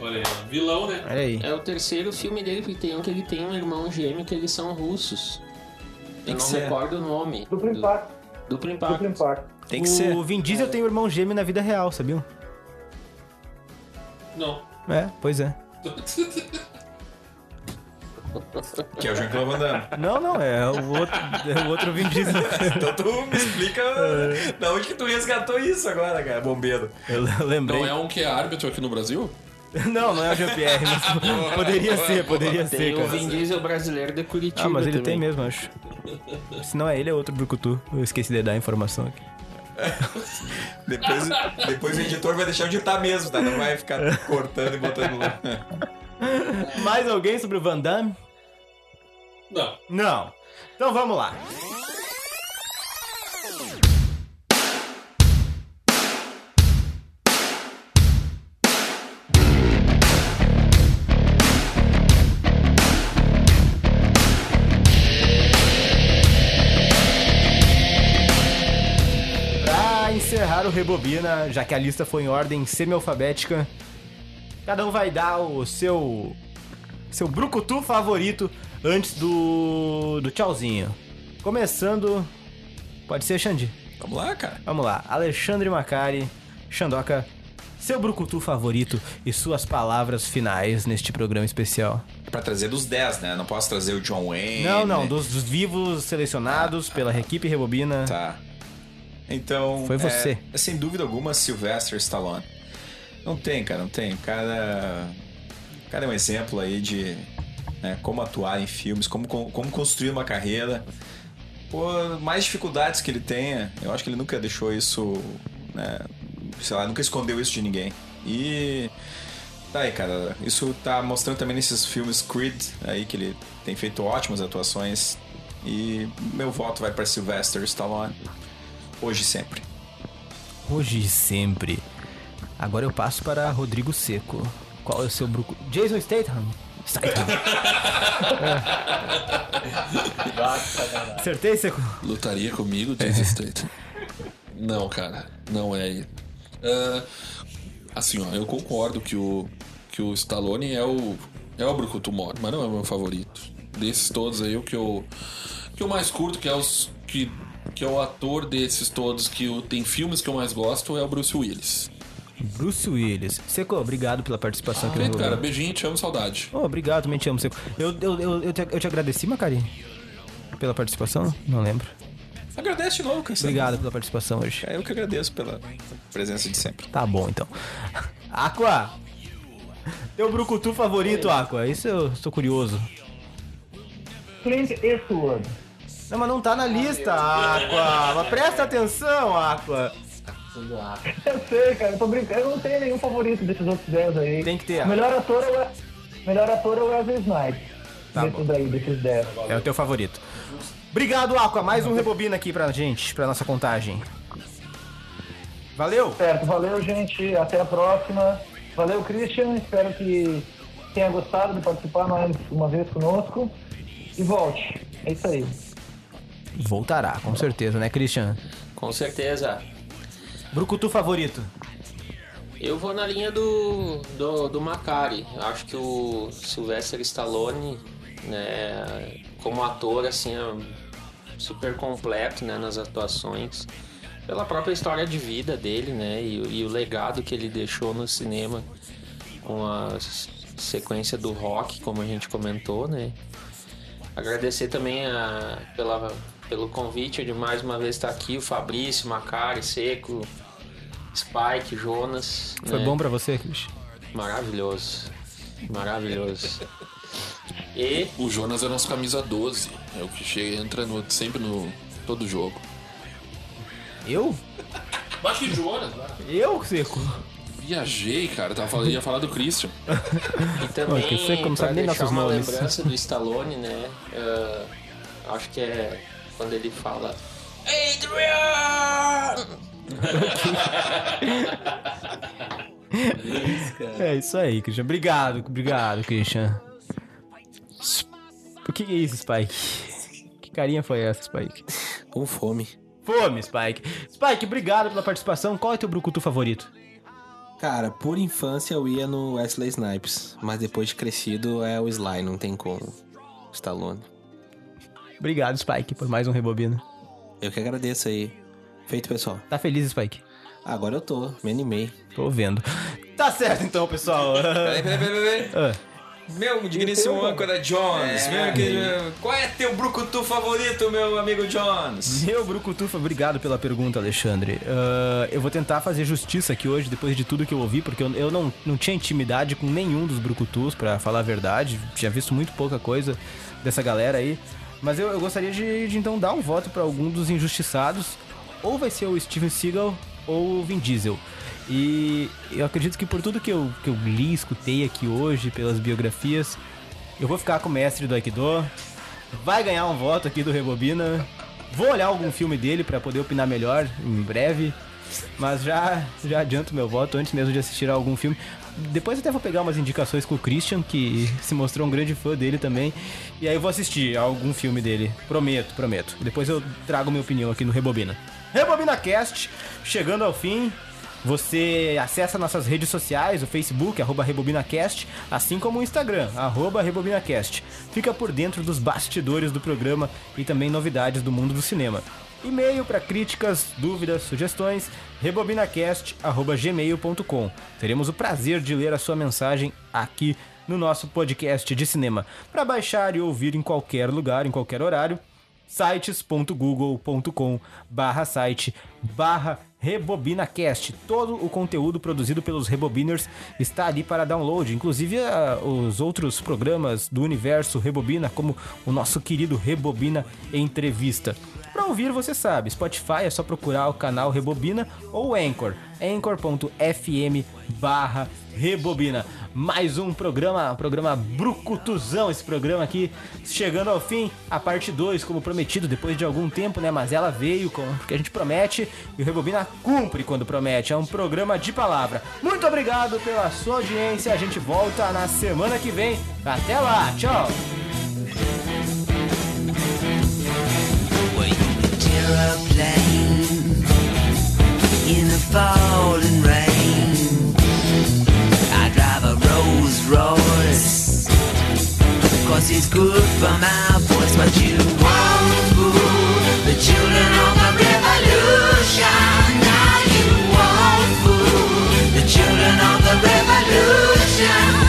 Olha aí, vilão, né? Aí. É o terceiro filme dele que tem um que ele tem um irmão gêmeo que eles são russos. Tem Eu que não ser. recordo o nome. Duplo impacto. Duplo Duplo impacto. Tem que o ser. Vin Diesel tem um irmão gêmeo na vida real, sabiam? Não. É, pois é. Que é o Jean-Claude Van Damme. Não, não, é o outro, é o outro Vin Diesel. Então tu me explica da onde que tu resgatou isso agora, cara, bombeiro. Eu lembrei. Não é um que é árbitro aqui no Brasil? Não, não é o Jean-Pierre, mas poderia ser, poderia ser, Tem o. Vin Diesel brasileiro de Curitiba Ah, mas ele também. tem mesmo, acho. Se não é ele, é outro Brucutu. Eu esqueci de dar a informação aqui. Depois, depois o editor vai deixar de editar mesmo, tá? Não vai ficar cortando e botando lá. Mais alguém sobre o Van Damme? Não. Não. Então vamos lá. Rebobina, já que a lista foi em ordem semi-alfabética, cada um vai dar o seu seu brucutu favorito antes do do tchauzinho. Começando, pode ser Xandi. Vamos lá, cara. Vamos lá, Alexandre Macari, Xandoca, seu brucutu favorito e suas palavras finais neste programa especial. Pra trazer dos 10, né? Não posso trazer o John Wayne. Não, não, né? dos, dos vivos selecionados pela equipe Rebobina. Tá. Então. Foi você. É, sem dúvida alguma, Sylvester Stallone. Não tem, cara, não tem. O cara. O cara é um exemplo aí de né, como atuar em filmes, como, como construir uma carreira. Por mais dificuldades que ele tenha, eu acho que ele nunca deixou isso. Né, sei lá, nunca escondeu isso de ninguém. E. Tá aí, cara. Isso tá mostrando também nesses filmes Creed aí, que ele tem feito ótimas atuações. E meu voto vai para Sylvester Stallone. Hoje e sempre. Hoje e sempre. Agora eu passo para Rodrigo Seco. Qual é o seu brucutu? Jason Statham. Statham. É. Acertei, Seco? Lutaria comigo, Jason Statham? Não, cara, não é. Ah, assim, ó, eu concordo que o, que o Stallone é o, é o Brucutu Mori, mas não é o meu favorito. Desses todos aí, o que eu, que eu mais curto, que é, os, que, que é o ator desses todos que eu, tem filmes que eu mais gosto, é o Bruce Willis. Bruce Willis. Seco, obrigado pela participação aqui Feito, no cara, beijinho, te amo, saudade. Oh, obrigado, também te amo, Seco. Eu, eu, eu, eu, te, eu te agradeci, Macari? Pela participação? Não lembro. Agradece de novo, Cassiano. Obrigado pela participação hoje. É eu que agradeço pela presença de sempre. Tá bom, então. Aqua! Teu brucutu favorito, Aqua? Isso eu estou curioso. Clint Eastwood. Não, mas não tá na lista, Aqua! Mas presta atenção, Aqua! Eu sei, cara, eu tô brincando. Eu não tenho nenhum favorito desses outros 10 aí. Tem que ter, O melhor ator é o, melhor ator é o Wesley Snipes. Tá desses daí, desses 10. É o teu favorito. Obrigado, Aqua. Mais um rebobina aqui pra gente, pra nossa contagem. Valeu! Certo, valeu, gente. Até a próxima. Valeu, Christian. Espero que tenha gostado de participar mais uma vez conosco. E volte. É isso aí. Voltará, com certeza, né, Christian? Com certeza. Brucutu favorito? Eu vou na linha do, do, do Macari. Acho que o Sylvester Stallone, né, como ator, assim, é super completo né, nas atuações. Pela própria história de vida dele, né? E, o- e o legado que ele deixou no cinema com a sequência do rock, como a gente comentou, né? Agradecer também a, pela, pelo convite de mais uma vez estar aqui, o Fabrício, Macari, Seco, Spike, Jonas. Foi né? bom pra você, Christian? Maravilhoso. Maravilhoso. E O Jonas é nosso camisa 12. É o que chega, entra no- sempre no todo jogo. Eu? Acho que Jonas, Eu, Seco? Viajei, cara. Tava falando, ia falar do Christian. E também, Ô, que que não sabe nem deixar uma nomes. lembrança do Stallone, né? eh, acho que é quando ele fala Adrian! É isso aí, Christian. Obrigado, obrigado, Christian. O que é isso, Spike? Que carinha foi essa, Spike? Com fome. Fome, Spike. Spike, obrigado pela participação. Qual é teu brucutu favorito? Cara, por infância eu ia no Wesley Snipes, mas depois de crescido é o Sly, não tem como. Stallone. Obrigado, Spike, por mais um Rebobina. Eu que agradeço aí. Feito, pessoal. Tá feliz, Spike? Agora eu tô, me animei. Tô vendo. Tá certo então, pessoal. Peraí, peraí, peraí, peraí. Ah, Meu digníssimo âncora Jones, meu querido, qual é teu brucutu favorito, meu amigo Jones? Meu Brucutufa, obrigado pela pergunta, Alexandre. Ah, eu vou tentar fazer justiça aqui hoje, depois de tudo que eu ouvi, porque eu, eu não, não tinha intimidade com nenhum dos Brucutus, pra falar a verdade. Tinha visto muito pouca coisa dessa galera aí. Mas eu, eu gostaria de, de, então dar um voto pra algum dos injustiçados. Ou vai ser o Steven Seagal ou o Vin Diesel. E eu acredito que por tudo que eu, que eu li, escutei aqui hoje, pelas biografias, eu vou ficar com o mestre do Aikido. Vai ganhar um voto aqui do Rebobina. Vou olhar algum filme dele pra poder opinar melhor em breve. Mas já, já adianto meu voto antes mesmo de assistir algum filme. Depois até vou pegar umas indicações com o Christian, que se mostrou um grande fã dele também. E aí eu vou assistir algum filme dele. Prometo, prometo. Depois eu trago minha opinião aqui no Rebobina. Rebobina Cast, chegando ao fim. Você acessa nossas redes sociais, o Facebook, arroba RebobinaCast, assim como o Instagram, arroba RebobinaCast. Fica por dentro dos bastidores do programa e também novidades do mundo do cinema. E-mail para críticas, dúvidas, sugestões, rebobinacast.gmail.com. Teremos o prazer de ler a sua mensagem aqui no nosso podcast de cinema. Para baixar e ouvir em qualquer lugar, em qualquer horário, sites.google.com barra site barra RebobinaCast. Todo o conteúdo produzido pelos Rebobiners está ali para download, inclusive ah, os outros programas do universo Rebobina, como o nosso querido Rebobina Entrevista. Para ouvir, você sabe, Spotify é só procurar o canal Rebobina ou Anchor, anchor.fm barra Rebobina. Mais um programa, programa brucutuzão esse programa aqui, chegando ao fim, a parte 2, como prometido, depois de algum tempo, né? Mas ela veio, porque a gente promete e o Rebobina cumpre quando promete. É um programa de palavra. Muito obrigado pela sua audiência, a gente volta na semana que vem. Até lá, tchau! in falling rain. I drive a Rolls it's good for my voice. But you won't fool the children of the revolution. Now you won't fool the children of the revolution.